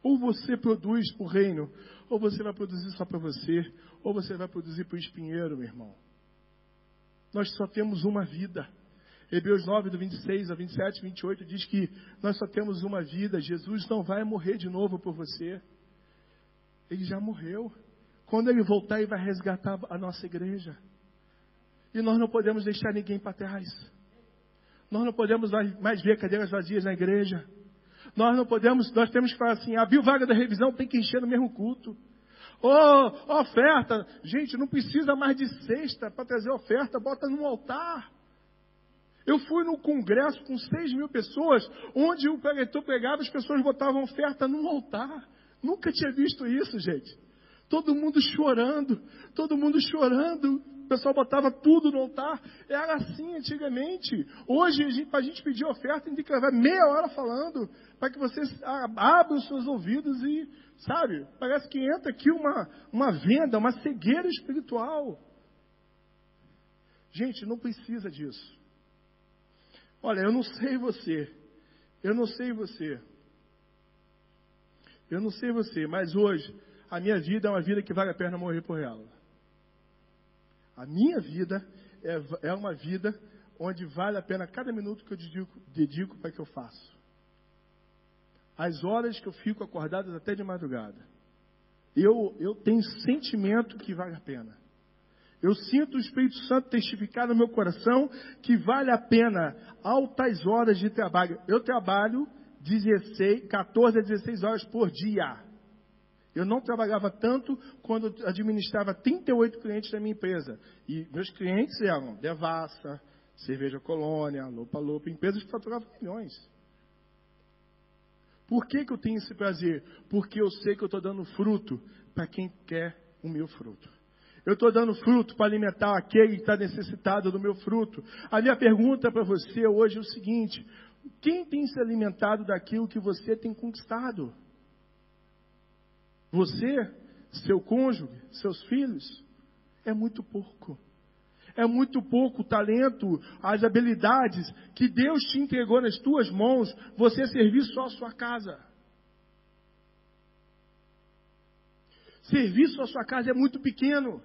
Speaker 4: Ou você produz para o reino, ou você vai produzir só para você, ou você vai produzir para o espinheiro, meu irmão. Nós só temos uma vida. Hebreus 9, do 26 a 27, 28 diz que nós só temos uma vida. Jesus não vai morrer de novo por você. Ele já morreu. Quando ele voltar, ele vai resgatar a nossa igreja. E nós não podemos deixar ninguém para trás. Nós não podemos mais ver cadeiras vazias na igreja. Nós não podemos, nós temos que falar assim, abriu vaga da revisão, tem que encher no mesmo culto. Oh, oferta, gente, não precisa mais de sexta para trazer oferta, bota no altar. Eu fui no congresso com 6 mil pessoas, onde o pregador pregava, as pessoas botavam oferta no altar. Nunca tinha visto isso, gente. Todo mundo chorando, todo mundo chorando. O pessoal botava tudo no altar. Era assim antigamente. Hoje, para a gente pedir oferta, tem que levar meia hora falando, para que vocês abram os seus ouvidos e, sabe, parece que entra aqui uma, uma venda, uma cegueira espiritual. Gente, não precisa disso. Olha, eu não sei você. Eu não sei você. Eu não sei você, mas hoje a minha vida é uma vida que vale a pena morrer por ela. A minha vida é, é uma vida onde vale a pena cada minuto que eu dedico, dedico para que eu faço. As horas que eu fico acordado até de madrugada. Eu, eu tenho sentimento que vale a pena. Eu sinto o Espírito Santo testificar no meu coração que vale a pena altas horas de trabalho. Eu trabalho 16, 14 a 16 horas por dia. Eu não trabalhava tanto quando administrava 38 clientes da minha empresa. E meus clientes eram Devassa, Cerveja Colônia, Lopa Lopa, empresas que faturavam milhões. Por que, que eu tenho esse prazer? Porque eu sei que eu estou dando fruto para quem quer o meu fruto. Eu estou dando fruto para alimentar aquele que está necessitado do meu fruto. A minha pergunta para você hoje é o seguinte: quem tem se alimentado daquilo que você tem conquistado? Você, seu cônjuge, seus filhos? É muito pouco. É muito pouco o talento, as habilidades que Deus te entregou nas tuas mãos, você servir só a sua casa. Servir só a sua casa é muito pequeno.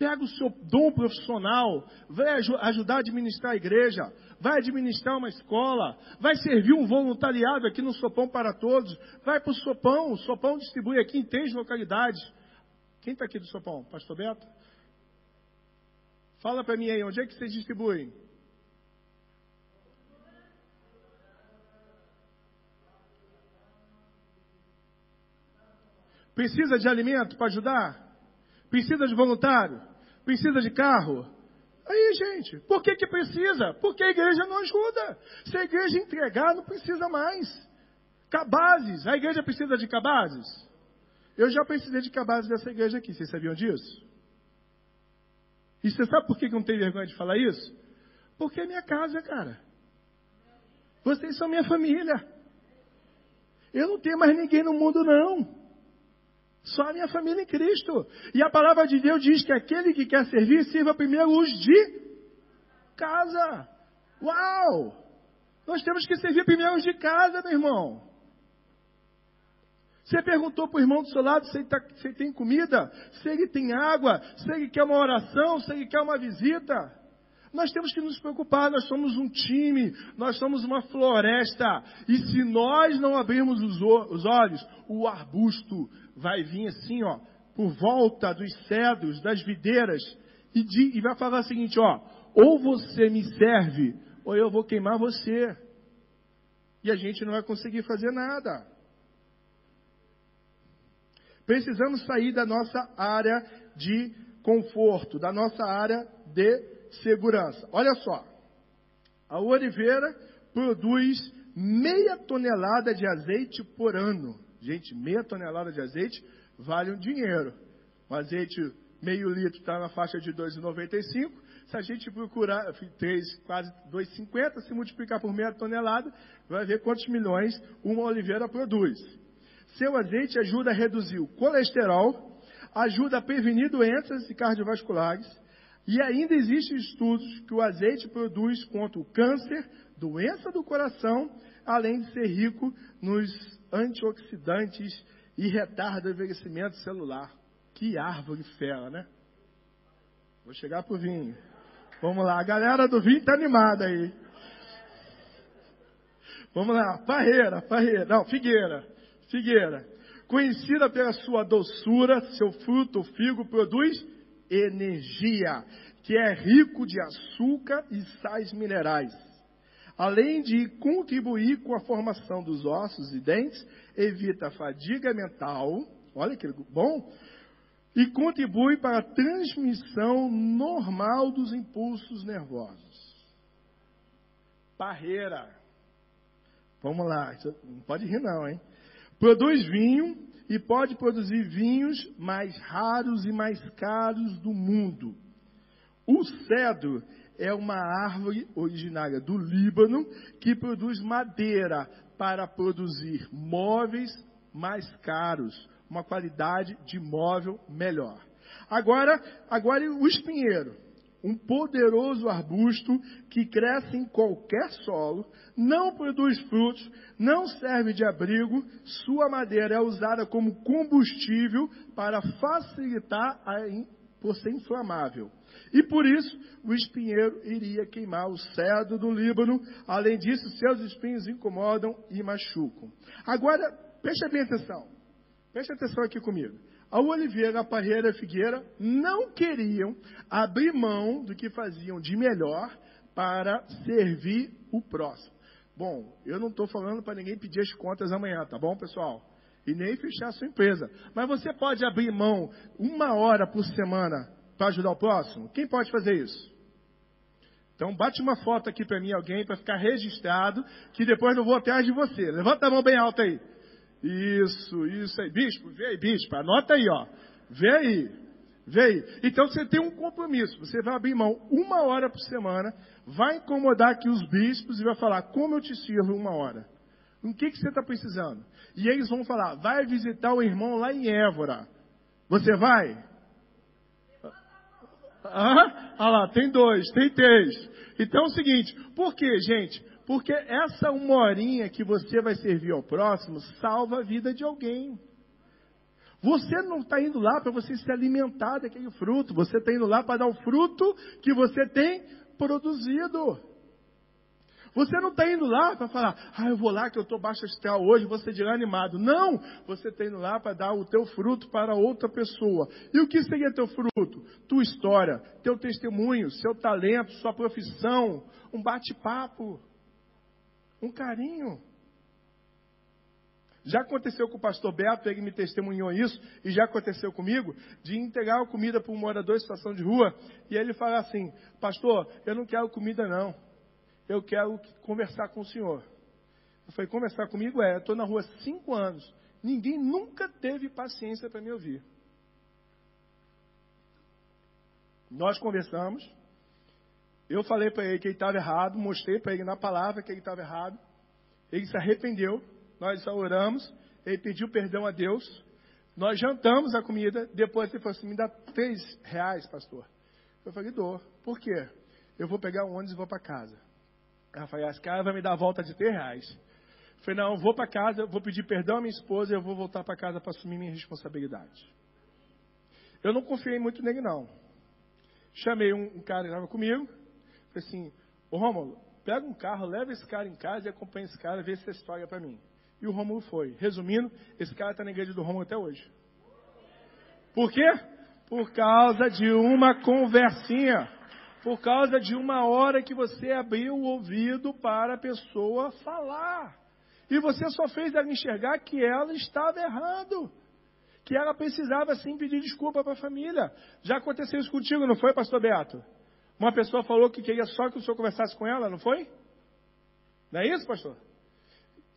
Speaker 4: Pega o seu dom profissional, vai ajudar a administrar a igreja, vai administrar uma escola, vai servir um voluntariado aqui no Sopão para Todos, vai para o Sopão, o Sopão distribui aqui em três localidades. Quem está aqui do Sopão? Pastor Beto? Fala para mim aí, onde é que vocês distribuem? Precisa de alimento para ajudar? Precisa de voluntário? Precisa de carro? Aí, gente, por que, que precisa? Porque a igreja não ajuda. Se a igreja entregar, não precisa mais. Cabazes, a igreja precisa de cabazes? Eu já precisei de cabazes dessa igreja aqui, vocês sabiam disso? E você sabe por que eu não tenho vergonha de falar isso? Porque é minha casa, cara. Vocês são minha família. Eu não tenho mais ninguém no mundo, não. Só a minha família em Cristo. E a palavra de Deus diz que aquele que quer servir, sirva primeiro os de casa. Uau! Nós temos que servir primeiro os de casa, meu irmão. Você perguntou para o irmão do seu lado se ele, tá, se ele tem comida, se ele tem água, se ele quer uma oração, se ele quer uma visita. Nós temos que nos preocupar, nós somos um time, nós somos uma floresta. E se nós não abrirmos os, os olhos, o arbusto vai vir assim, ó, por volta dos cedros, das videiras, e, de, e vai falar o seguinte, ó, ou você me serve, ou eu vou queimar você. E a gente não vai conseguir fazer nada. Precisamos sair da nossa área de conforto, da nossa área de segurança. Olha só, a oliveira produz meia tonelada de azeite por ano. Gente, meia tonelada de azeite vale um dinheiro. Um azeite meio litro está na faixa de 2,95. Se a gente procurar 3, quase 2,50, se multiplicar por meia tonelada, vai ver quantos milhões uma oliveira produz. Seu azeite ajuda a reduzir o colesterol, ajuda a prevenir doenças cardiovasculares, e ainda existem estudos que o azeite produz contra o câncer, doença do coração, além de ser rico nos antioxidantes e retarda o envelhecimento celular. Que árvore fera, né? Vou chegar pro vinho. Vamos lá, a galera do vinho está animada aí. Vamos lá, parreira, parreira, não, figueira, figueira. Conhecida pela sua doçura, seu fruto, o figo, produz energia, que é rico de açúcar e sais minerais. Além de contribuir com a formação dos ossos e dentes, evita a fadiga mental, olha que bom, e contribui para a transmissão normal dos impulsos nervosos. Parreira. Vamos lá, não pode rir não, hein? Produz vinho e pode produzir vinhos mais raros e mais caros do mundo. O cedro é uma árvore originária do Líbano que produz madeira para produzir móveis mais caros, uma qualidade de móvel melhor. Agora, agora o espinheiro um poderoso arbusto que cresce em qualquer solo, não produz frutos, não serve de abrigo, sua madeira é usada como combustível para facilitar a, por ser inflamável. E por isso o espinheiro iria queimar o cedro do Líbano. Além disso, seus espinhos incomodam e machucam. Agora, preste bem atenção. Preste atenção aqui comigo. a Oliveira, a Parreira e a Figueira não queriam abrir mão do que faziam de melhor para servir o próximo. Bom, eu não estou falando para ninguém pedir as contas amanhã, tá bom, pessoal? E nem fechar a sua empresa. Mas você pode abrir mão uma hora por semana para ajudar o próximo? Quem pode fazer isso? Então bate uma foto aqui para mim, alguém, para ficar registrado, que depois eu vou atrás de você. Levanta a mão bem alta aí. Isso, isso aí. Bispo, vê aí, bispo. Anota aí, ó. Vê aí. Vê aí. Então você tem um compromisso. Você vai abrir mão uma hora por semana, vai incomodar aqui os bispos e vai falar, como eu te sirvo uma hora? O que, que você está precisando? E eles vão falar, vai visitar o irmão lá em Évora. Você vai? Ah, ah lá, tem dois, tem três. Então é o seguinte, por quê, gente? Porque essa uma horinha que você vai servir ao próximo salva a vida de alguém. Você não está indo lá para você se alimentar daquele fruto, você está indo lá para dar o fruto que você tem produzido. Você não está indo lá para falar, ah, eu vou lá que eu estou baixo astral hoje, vou ser animado. Não! Você está indo lá para dar o teu fruto para outra pessoa. E o que seria teu fruto? Tua história, teu testemunho, seu talento, sua profissão, um bate-papo um carinho. Já aconteceu com o pastor Beto, ele me testemunhou isso, e já aconteceu comigo, de entregar comida para um morador em situação de rua, e ele fala assim, pastor, eu não quero comida não, eu quero conversar com o senhor. Eu falei, conversar comigo é, estou na rua há cinco anos, ninguém nunca teve paciência para me ouvir. Nós conversamos, eu falei para ele que ele estava errado, mostrei para ele na palavra que ele estava errado. Ele se arrependeu, nós oramos, ele pediu perdão a Deus. Nós jantamos a comida, depois ele falou assim, me dá três reais, pastor. Eu falei, dou. Por quê? Eu vou pegar o ônibus e vou para casa. Falou, esse cara vai me dar a volta de três reais. Falei, não, vou para casa, vou pedir perdão à minha esposa e eu vou voltar para casa para assumir minha responsabilidade. Eu não confiei muito nele, não. Chamei um, um cara que estava comigo, Falei assim, ô Rômulo, pega um carro, leva esse cara em casa e acompanha esse cara, vê essa história para mim. E o Rômulo foi. Resumindo, esse cara está na igreja do Rômulo até hoje. Por quê? Por causa de uma conversinha. Por causa de uma hora que você abriu o ouvido para a pessoa falar. E você só fez ela enxergar que ela estava errando. Que ela precisava sim pedir desculpa para a família. Já aconteceu isso contigo, não foi, pastor Beato? Uma pessoa falou que queria só que o senhor conversasse com ela, não foi? Não é isso, pastor?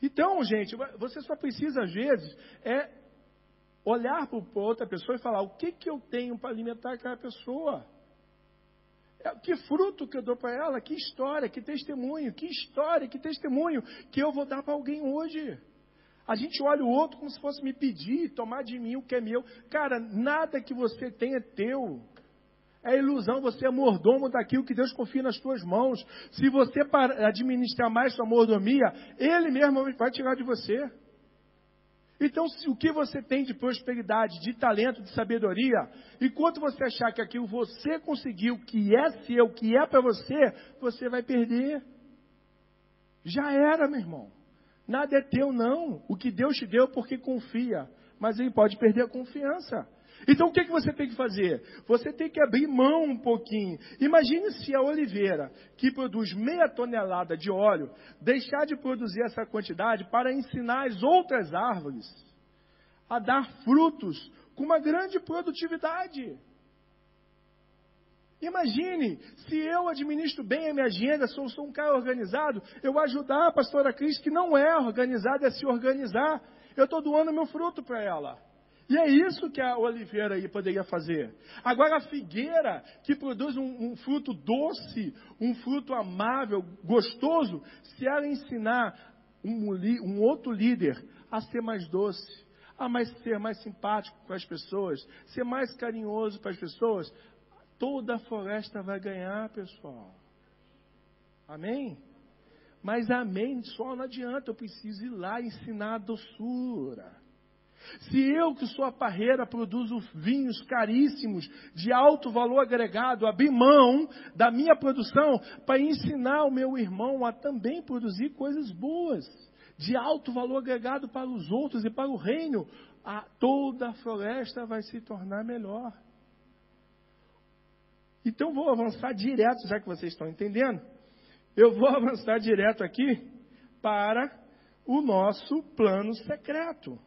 Speaker 4: Então, gente, você só precisa, às vezes, é olhar para outra pessoa e falar: o que, que eu tenho para alimentar aquela pessoa? É, que fruto que eu dou para ela? Que história, que testemunho, que história, que testemunho que eu vou dar para alguém hoje? A gente olha o outro como se fosse me pedir, tomar de mim o que é meu. Cara, nada que você tem é teu. É ilusão, você é mordomo daquilo que Deus confia nas tuas mãos. Se você administrar mais sua mordomia, Ele mesmo vai tirar de você. Então, se o que você tem de prosperidade, de talento, de sabedoria, enquanto você achar que aquilo você conseguiu, que é seu, que é para você, você vai perder. Já era, meu irmão. Nada é teu, não. O que Deus te deu porque confia. Mas ele pode perder a confiança. Então o que, que você tem que fazer? Você tem que abrir mão um pouquinho. Imagine se a oliveira, que produz meia tonelada de óleo, deixar de produzir essa quantidade para ensinar as outras árvores a dar frutos com uma grande produtividade. Imagine, se eu administro bem a minha agenda, sou, sou um cara organizado, eu ajudar a pastora Cris, que não é organizada, a se organizar. Eu estou doando meu fruto para ela. E é isso que a oliveira aí poderia fazer. Agora, a figueira, que produz um, um, fruto doce, um fruto amável, gostoso, se ela ensinar um, um outro líder a ser mais doce, a mais, ser mais simpático com as pessoas, ser mais carinhoso para as pessoas, toda a floresta vai ganhar, pessoal. Amém? Mas amém só não adianta, eu preciso ir lá ensinar a doçura. Se eu, que sou a parreira, produzo vinhos caríssimos, de alto valor agregado, abrir mão da minha produção para ensinar o meu irmão a também produzir coisas boas, de alto valor agregado para os outros e para o reino, a, toda a floresta vai se tornar melhor. Então vou avançar direto, já que vocês estão entendendo. Eu vou avançar direto aqui para o nosso plano secreto.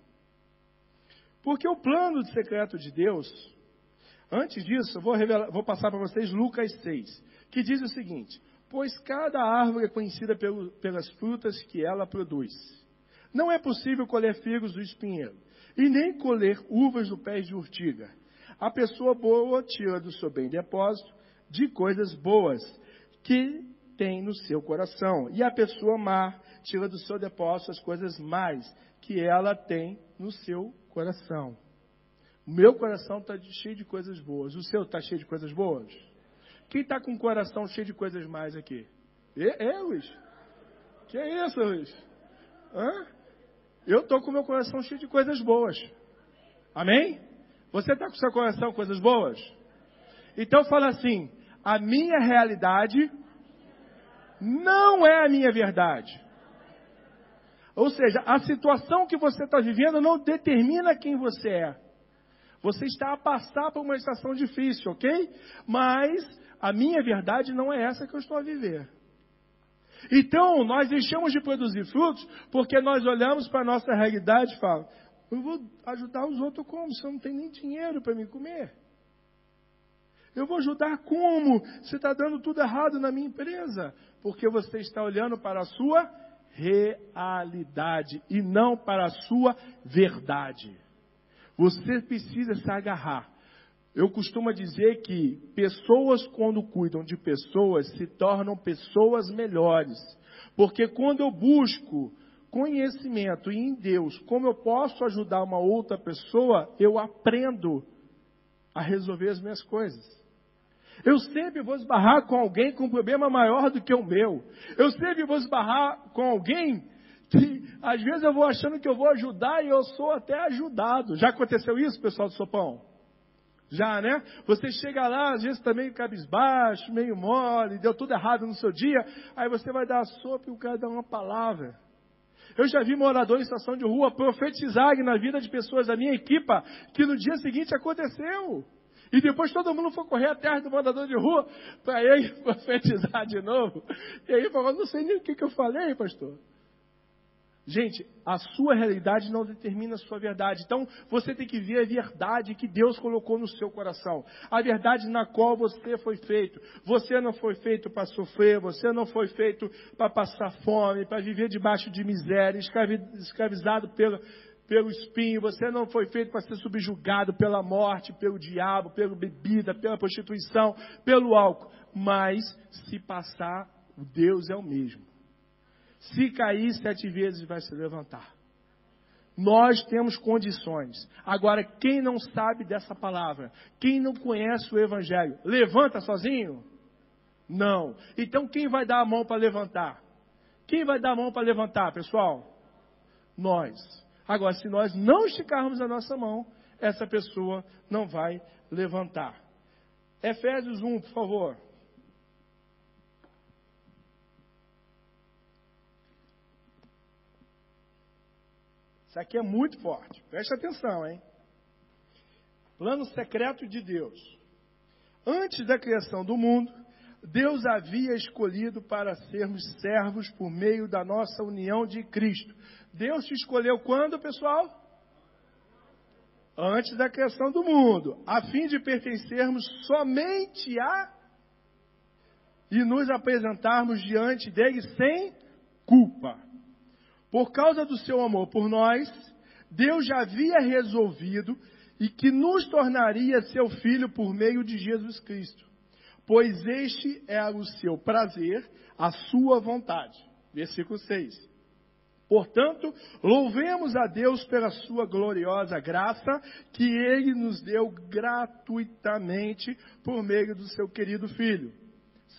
Speaker 4: Porque o plano secreto de Deus, antes disso, eu vou, revelar, vou passar para vocês Lucas 6, que diz o seguinte: Pois cada árvore é conhecida pelo, pelas frutas que ela produz. Não é possível colher figos do espinheiro, e nem colher uvas do pé de urtiga. A pessoa boa tira do seu bem depósito de coisas boas que tem no seu coração. E a pessoa má tira do seu depósito as coisas mais que ela tem no seu coração. O meu coração está cheio de coisas boas. O seu está cheio de coisas boas? Quem está com o coração cheio de coisas mais aqui? É, é Luiz? Que é isso, Luiz? Hã? Eu estou com o meu coração cheio de coisas boas. Amém? Você está com o seu coração coisas boas? Então fala assim: a minha realidade não é a minha verdade. Ou seja, a situação que você está vivendo não determina quem você é. Você está a passar por uma estação difícil, ok? Mas a minha verdade não é essa que eu estou a viver. Então, nós deixamos de produzir frutos porque nós olhamos para a nossa realidade e falamos: eu vou ajudar os outros como? Se eu não tenho nem dinheiro para me comer. Eu vou ajudar como? Você está dando tudo errado na minha empresa. Porque você está olhando para a sua realidade e não para a sua verdade. Você precisa se agarrar. Eu costumo dizer que pessoas, quando cuidam de pessoas, se tornam pessoas melhores. Porque quando eu busco conhecimento em Deus, como eu posso ajudar uma outra pessoa, eu aprendo a resolver as minhas coisas. Eu sempre vou esbarrar com alguém com um problema maior do que o meu. Eu sempre vou esbarrar com alguém que às vezes eu vou achando que eu vou ajudar e eu sou até ajudado. Já aconteceu isso, pessoal do Sopão? Já, né? Você chega lá, às vezes também tá cabisbaixo, meio mole, deu tudo errado no seu dia, aí você vai dar a sopa e o cara dá uma palavra. Eu já vi morador em estação de rua profetizar na vida de pessoas da minha equipa que no dia seguinte aconteceu. E depois todo mundo foi correr atrás do mandador de rua para ele profetizar de novo. E aí falou, não sei nem o que, que eu falei, pastor. Gente, a sua realidade não determina a sua verdade. Então, você tem que ver a verdade que Deus colocou no seu coração. A verdade na qual você foi feito. Você não foi feito para sofrer, você não foi feito para passar fome, para viver debaixo de miséria, escravizado pelo, pelo espinho, você não foi feito para ser subjugado pela morte, pelo diabo, pela bebida, pela prostituição, pelo álcool. Mas, se passar, Deus é o mesmo. Se cair sete vezes, vai se levantar. Nós temos condições. Agora, quem não sabe dessa palavra, quem não conhece o Evangelho, levanta sozinho? Não. Então, quem vai dar a mão para levantar? Quem vai dar a mão para levantar, pessoal? Nós. Agora, se nós não esticarmos a nossa mão, essa pessoa não vai levantar. Efésios 1, por favor. Isso aqui é muito forte. Preste atenção, hein? Plano secreto de Deus. Antes da criação do mundo, Deus havia escolhido para sermos servos por meio da nossa união de Cristo. Deus te escolheu quando, pessoal? Antes da criação do mundo, a fim de pertencermos somente a e nos apresentarmos diante dele sem culpa. Por causa do seu amor por nós, Deus já havia resolvido e que nos tornaria seu filho por meio de Jesus Cristo, pois este é o seu prazer, a sua vontade. Versículo 6. Portanto, louvemos a Deus pela sua gloriosa graça que ele nos deu gratuitamente por meio do seu querido filho.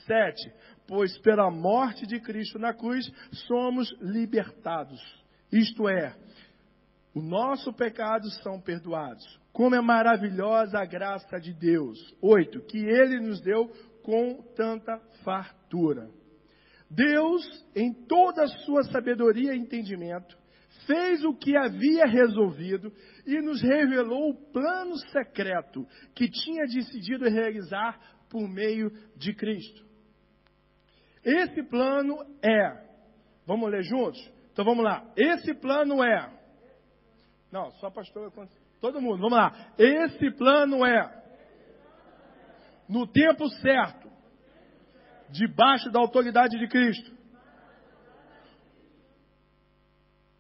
Speaker 4: 7. Pois pela morte de Cristo na cruz somos libertados. Isto é, o nosso pecados são perdoados. Como é maravilhosa a graça de Deus. 8. Que ele nos deu com tanta fartura. Deus, em toda a sua sabedoria e entendimento, fez o que havia resolvido e nos revelou o plano secreto que tinha decidido realizar por meio de Cristo. Esse plano é, vamos ler juntos? Então vamos lá. Esse plano é, não, só pastor, todo mundo, vamos lá. Esse plano é, no tempo certo, debaixo da autoridade de Cristo.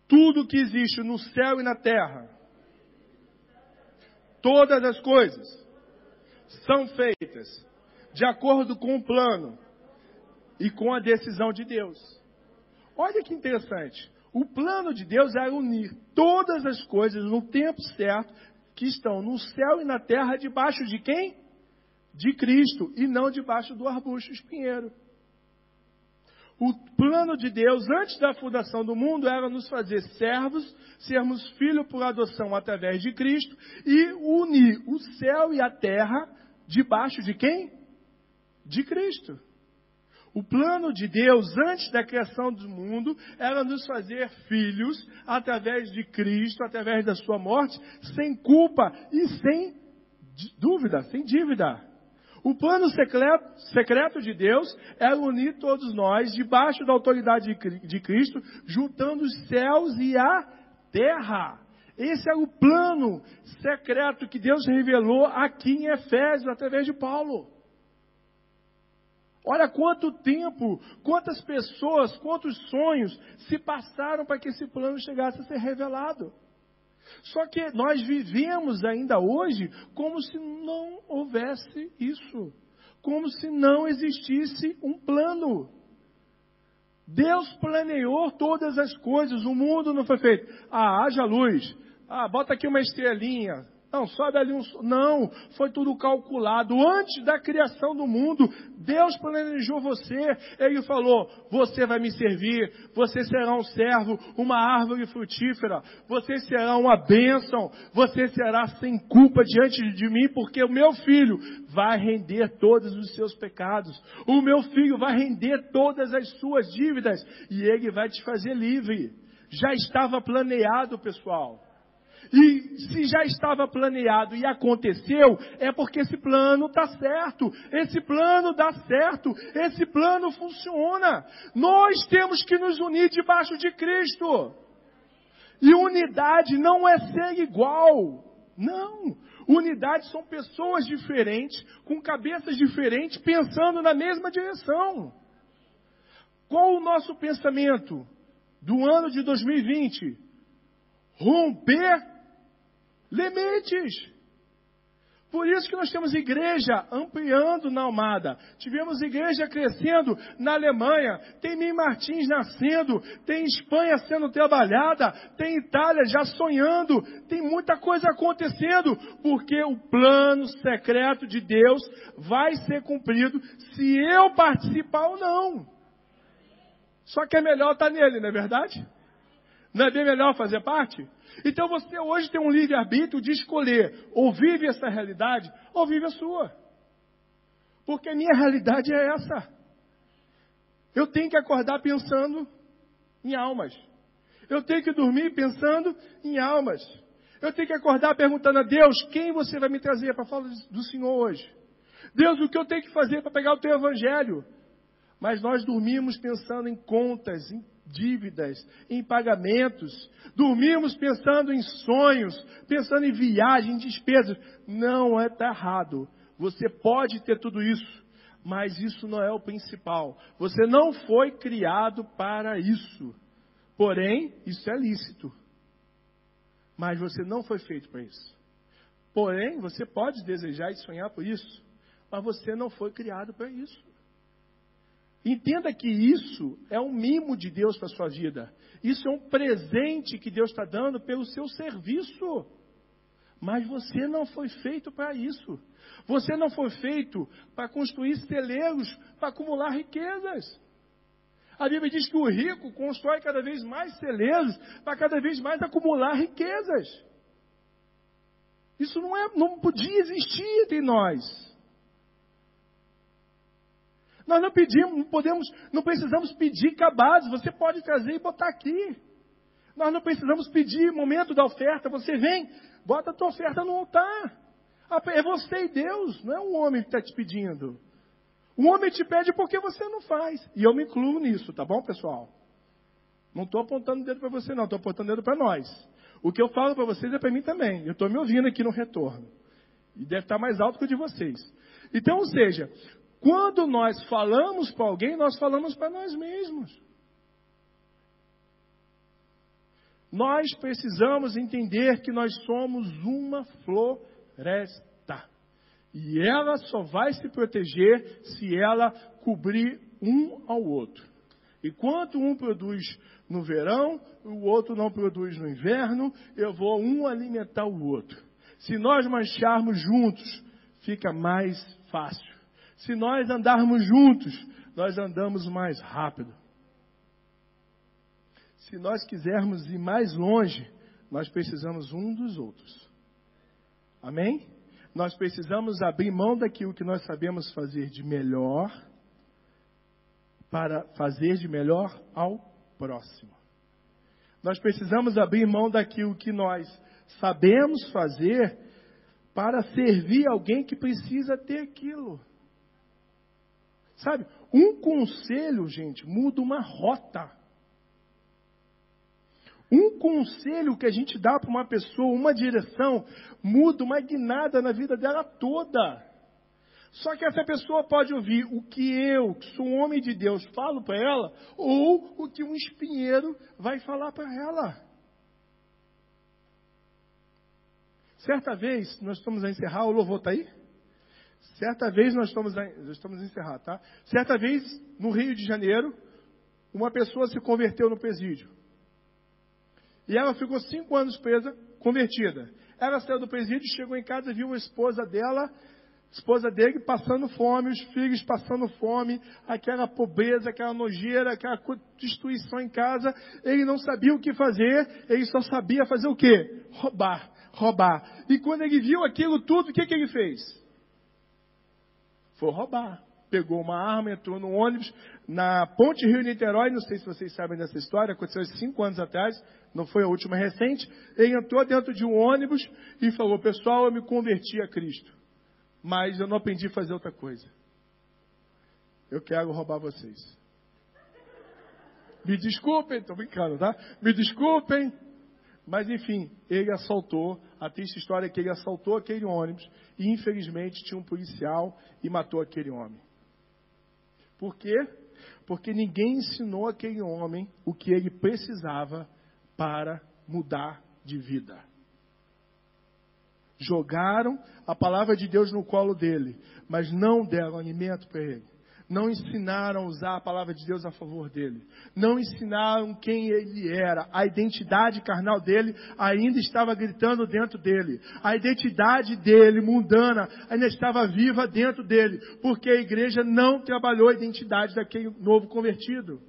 Speaker 4: Tudo que existe no céu e na terra, todas as coisas, são feitas de acordo com o plano e com a decisão de Deus. Olha que interessante. O plano de Deus é unir todas as coisas no tempo certo que estão no céu e na terra debaixo de quem? De Cristo e não debaixo do arbusto espinheiro. O plano de Deus antes da fundação do mundo era nos fazer servos, sermos filhos por adoção através de Cristo e unir o céu e a terra debaixo de quem? De Cristo. O plano de Deus antes da criação do mundo era nos fazer filhos através de Cristo, através da sua morte, sem culpa e sem dúvida, sem dívida. O plano secreto, de Deus é unir todos nós debaixo da autoridade de Cristo, juntando os céus e a terra. Esse é o plano secreto que Deus revelou aqui em Efésios, através de Paulo. Olha quanto tempo, quantas pessoas, quantos sonhos se passaram para que esse plano chegasse a ser revelado. Só que nós vivemos ainda hoje como se não houvesse isso, como se não existisse um plano. Deus planeou todas as coisas, o mundo não foi feito. Ah, haja luz. Ah, bota aqui uma estrelinha. Não, sobe ali um. Não, foi tudo calculado. Antes da criação do mundo, Deus planejou você. Ele falou: Você vai me servir, você será um servo, uma árvore frutífera, você será uma bênção, você será sem culpa diante de mim, porque o meu filho vai render todos os seus pecados. O meu filho vai render todas as suas dívidas e ele vai te fazer livre. Já estava planeado, pessoal. E se já estava planeado e aconteceu, é porque esse plano está certo. Esse plano dá certo. Esse plano funciona. Nós temos que nos unir debaixo de Cristo. E unidade não é ser igual. Não. Unidade são pessoas diferentes, com cabeças diferentes, pensando na mesma direção. Qual o nosso pensamento do ano de 2020? Romper limites. Por isso que nós temos igreja ampliando na Almada. Tivemos igreja crescendo na Alemanha. Tem Mim Martins nascendo. Tem Espanha sendo trabalhada. Tem Itália já sonhando. Tem muita coisa acontecendo. Porque o plano secreto de Deus vai ser cumprido se eu participar ou não. Só que é melhor estar nele, não é verdade? Não é bem melhor fazer parte? Então você hoje tem um livre-arbítrio de escolher ou vive essa realidade ou vive a sua. Porque a minha realidade é essa. Eu tenho que acordar pensando em almas. Eu tenho que dormir pensando em almas. Eu tenho que acordar perguntando a Deus quem você vai me trazer para falar do Senhor hoje. Deus, o que eu tenho que fazer para pegar o teu evangelho? Mas nós dormimos pensando em contas, em dívidas, em pagamentos. Dormimos pensando em sonhos, pensando em viagem, em despesas. Não é tá errado. Você pode ter tudo isso, mas isso não é o principal. Você não foi criado para isso. Porém, isso é lícito. Mas você não foi feito para isso. Porém, você pode desejar e sonhar por isso, mas você não foi criado para isso. Entenda que isso é um mimo de Deus para a sua vida. Isso é um presente que Deus está dando pelo seu serviço. Mas você não foi feito para isso. Você não foi feito para construir celeiros, para acumular riquezas. A Bíblia diz que o rico constrói cada vez mais celeiros para cada vez mais acumular riquezas. Isso não, é, não podia existir entre nós. Nós não pedimos, não podemos, não precisamos pedir cabados. Você pode trazer e botar aqui. Nós não precisamos pedir momento da oferta. Você vem, bota a tua oferta no altar. É você e Deus, não é um homem que está te pedindo. O homem te pede porque você não faz. E eu me incluo nisso, tá bom, pessoal? Não estou apontando o dedo para você, não, estou apontando o dedo para nós. O que eu falo para vocês é para mim também. Eu estou me ouvindo aqui no retorno. E deve estar mais alto que o de vocês. Então, ou seja, quando nós falamos para alguém, nós falamos para nós mesmos. Nós precisamos entender que nós somos uma floresta. E ela só vai se proteger se ela cobrir um ao outro. Enquanto um produz no verão, o outro não produz no inverno, eu vou um alimentar o outro. Se nós mancharmos juntos, fica mais fácil. Se nós andarmos juntos, nós andamos mais rápido. Se nós quisermos ir mais longe, nós precisamos um dos outros. Amém? Nós precisamos abrir mão daquilo que nós sabemos fazer de melhor para fazer de melhor ao próximo. Nós precisamos abrir mão daquilo que nós sabemos fazer para servir alguém que precisa ter aquilo. Sabe, um conselho, gente, muda uma rota. Um conselho que a gente dá para uma pessoa, uma direção, muda uma guinada na vida dela toda. Só que essa pessoa pode ouvir o que eu, que sou um homem de Deus, falo para ela, ou o que um espinheiro vai falar para ela. Certa vez, nós estamos a encerrar, o louvor está aí? Certa vez nós estamos estamos encerrar, tá? Certa vez, no Rio de Janeiro, uma pessoa se converteu no presídio. E ela ficou cinco anos presa, convertida. Ela saiu do presídio, chegou em casa e viu a esposa dela esposa dele passando fome, os filhos passando fome, aquela pobreza, aquela nojeira, aquela destruição em casa. Ele não sabia o que fazer, ele só sabia fazer o quê? Roubar, roubar. E quando ele viu aquilo tudo, o que, que ele fez? Foi roubar. Pegou uma arma, entrou no ônibus na Ponte Rio-Niterói. Não sei se vocês sabem dessa história, aconteceu cinco anos atrás, não foi a última recente. Ele entrou dentro de um ônibus e falou: Pessoal, eu me converti a Cristo mas eu não aprendi a fazer outra coisa. Eu quero roubar vocês. Me desculpem, estou brincando, tá? Me desculpem. Mas enfim, ele assaltou, a triste história é que ele assaltou aquele ônibus e infelizmente tinha um policial e matou aquele homem. Por quê? Porque ninguém ensinou aquele homem o que ele precisava para mudar de vida jogaram a palavra de Deus no colo dele, mas não deram alimento para ele. Não ensinaram a usar a palavra de Deus a favor dele. Não ensinaram quem ele era. A identidade carnal dele ainda estava gritando dentro dele. A identidade dele, mundana, ainda estava viva dentro dele. Porque a igreja não trabalhou a identidade daquele novo convertido.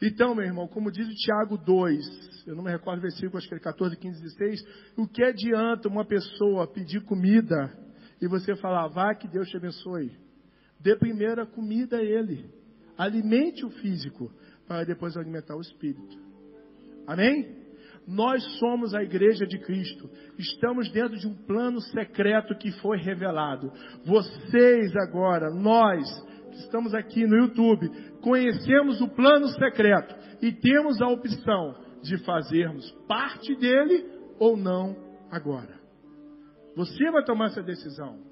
Speaker 4: Então, meu irmão, como diz o Tiago 2, eu não me recordo o versículo, acho que é 14, 15, 16, o que adianta uma pessoa pedir comida e você falar, vá que Deus te abençoe? Dê primeiro a comida a ele. Alimente o físico, para depois alimentar o espírito. Amém? Nós somos a igreja de Cristo. Estamos dentro de um plano secreto que foi revelado. Vocês agora, nós, que estamos aqui no YouTube, conhecemos o plano secreto e temos a opção de fazermos parte dele ou não agora. Você vai tomar essa decisão.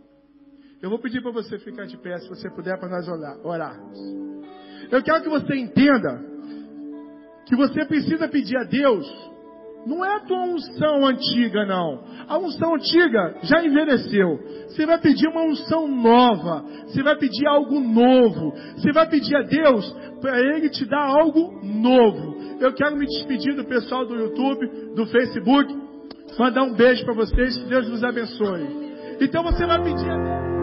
Speaker 4: Eu vou pedir para você ficar de pé, se você puder, para nós orarmos. Eu quero que você entenda que você precisa pedir a Deus não é a tua unção antiga, não. A unção antiga já envelheceu. Você vai pedir uma unção nova. Você vai pedir algo novo. Você vai pedir a Deus para Ele te dar algo novo. Eu quero me despedir do pessoal do YouTube, do Facebook. Mandar um beijo para vocês. Que Deus nos abençoe. Então você vai pedir a Deus.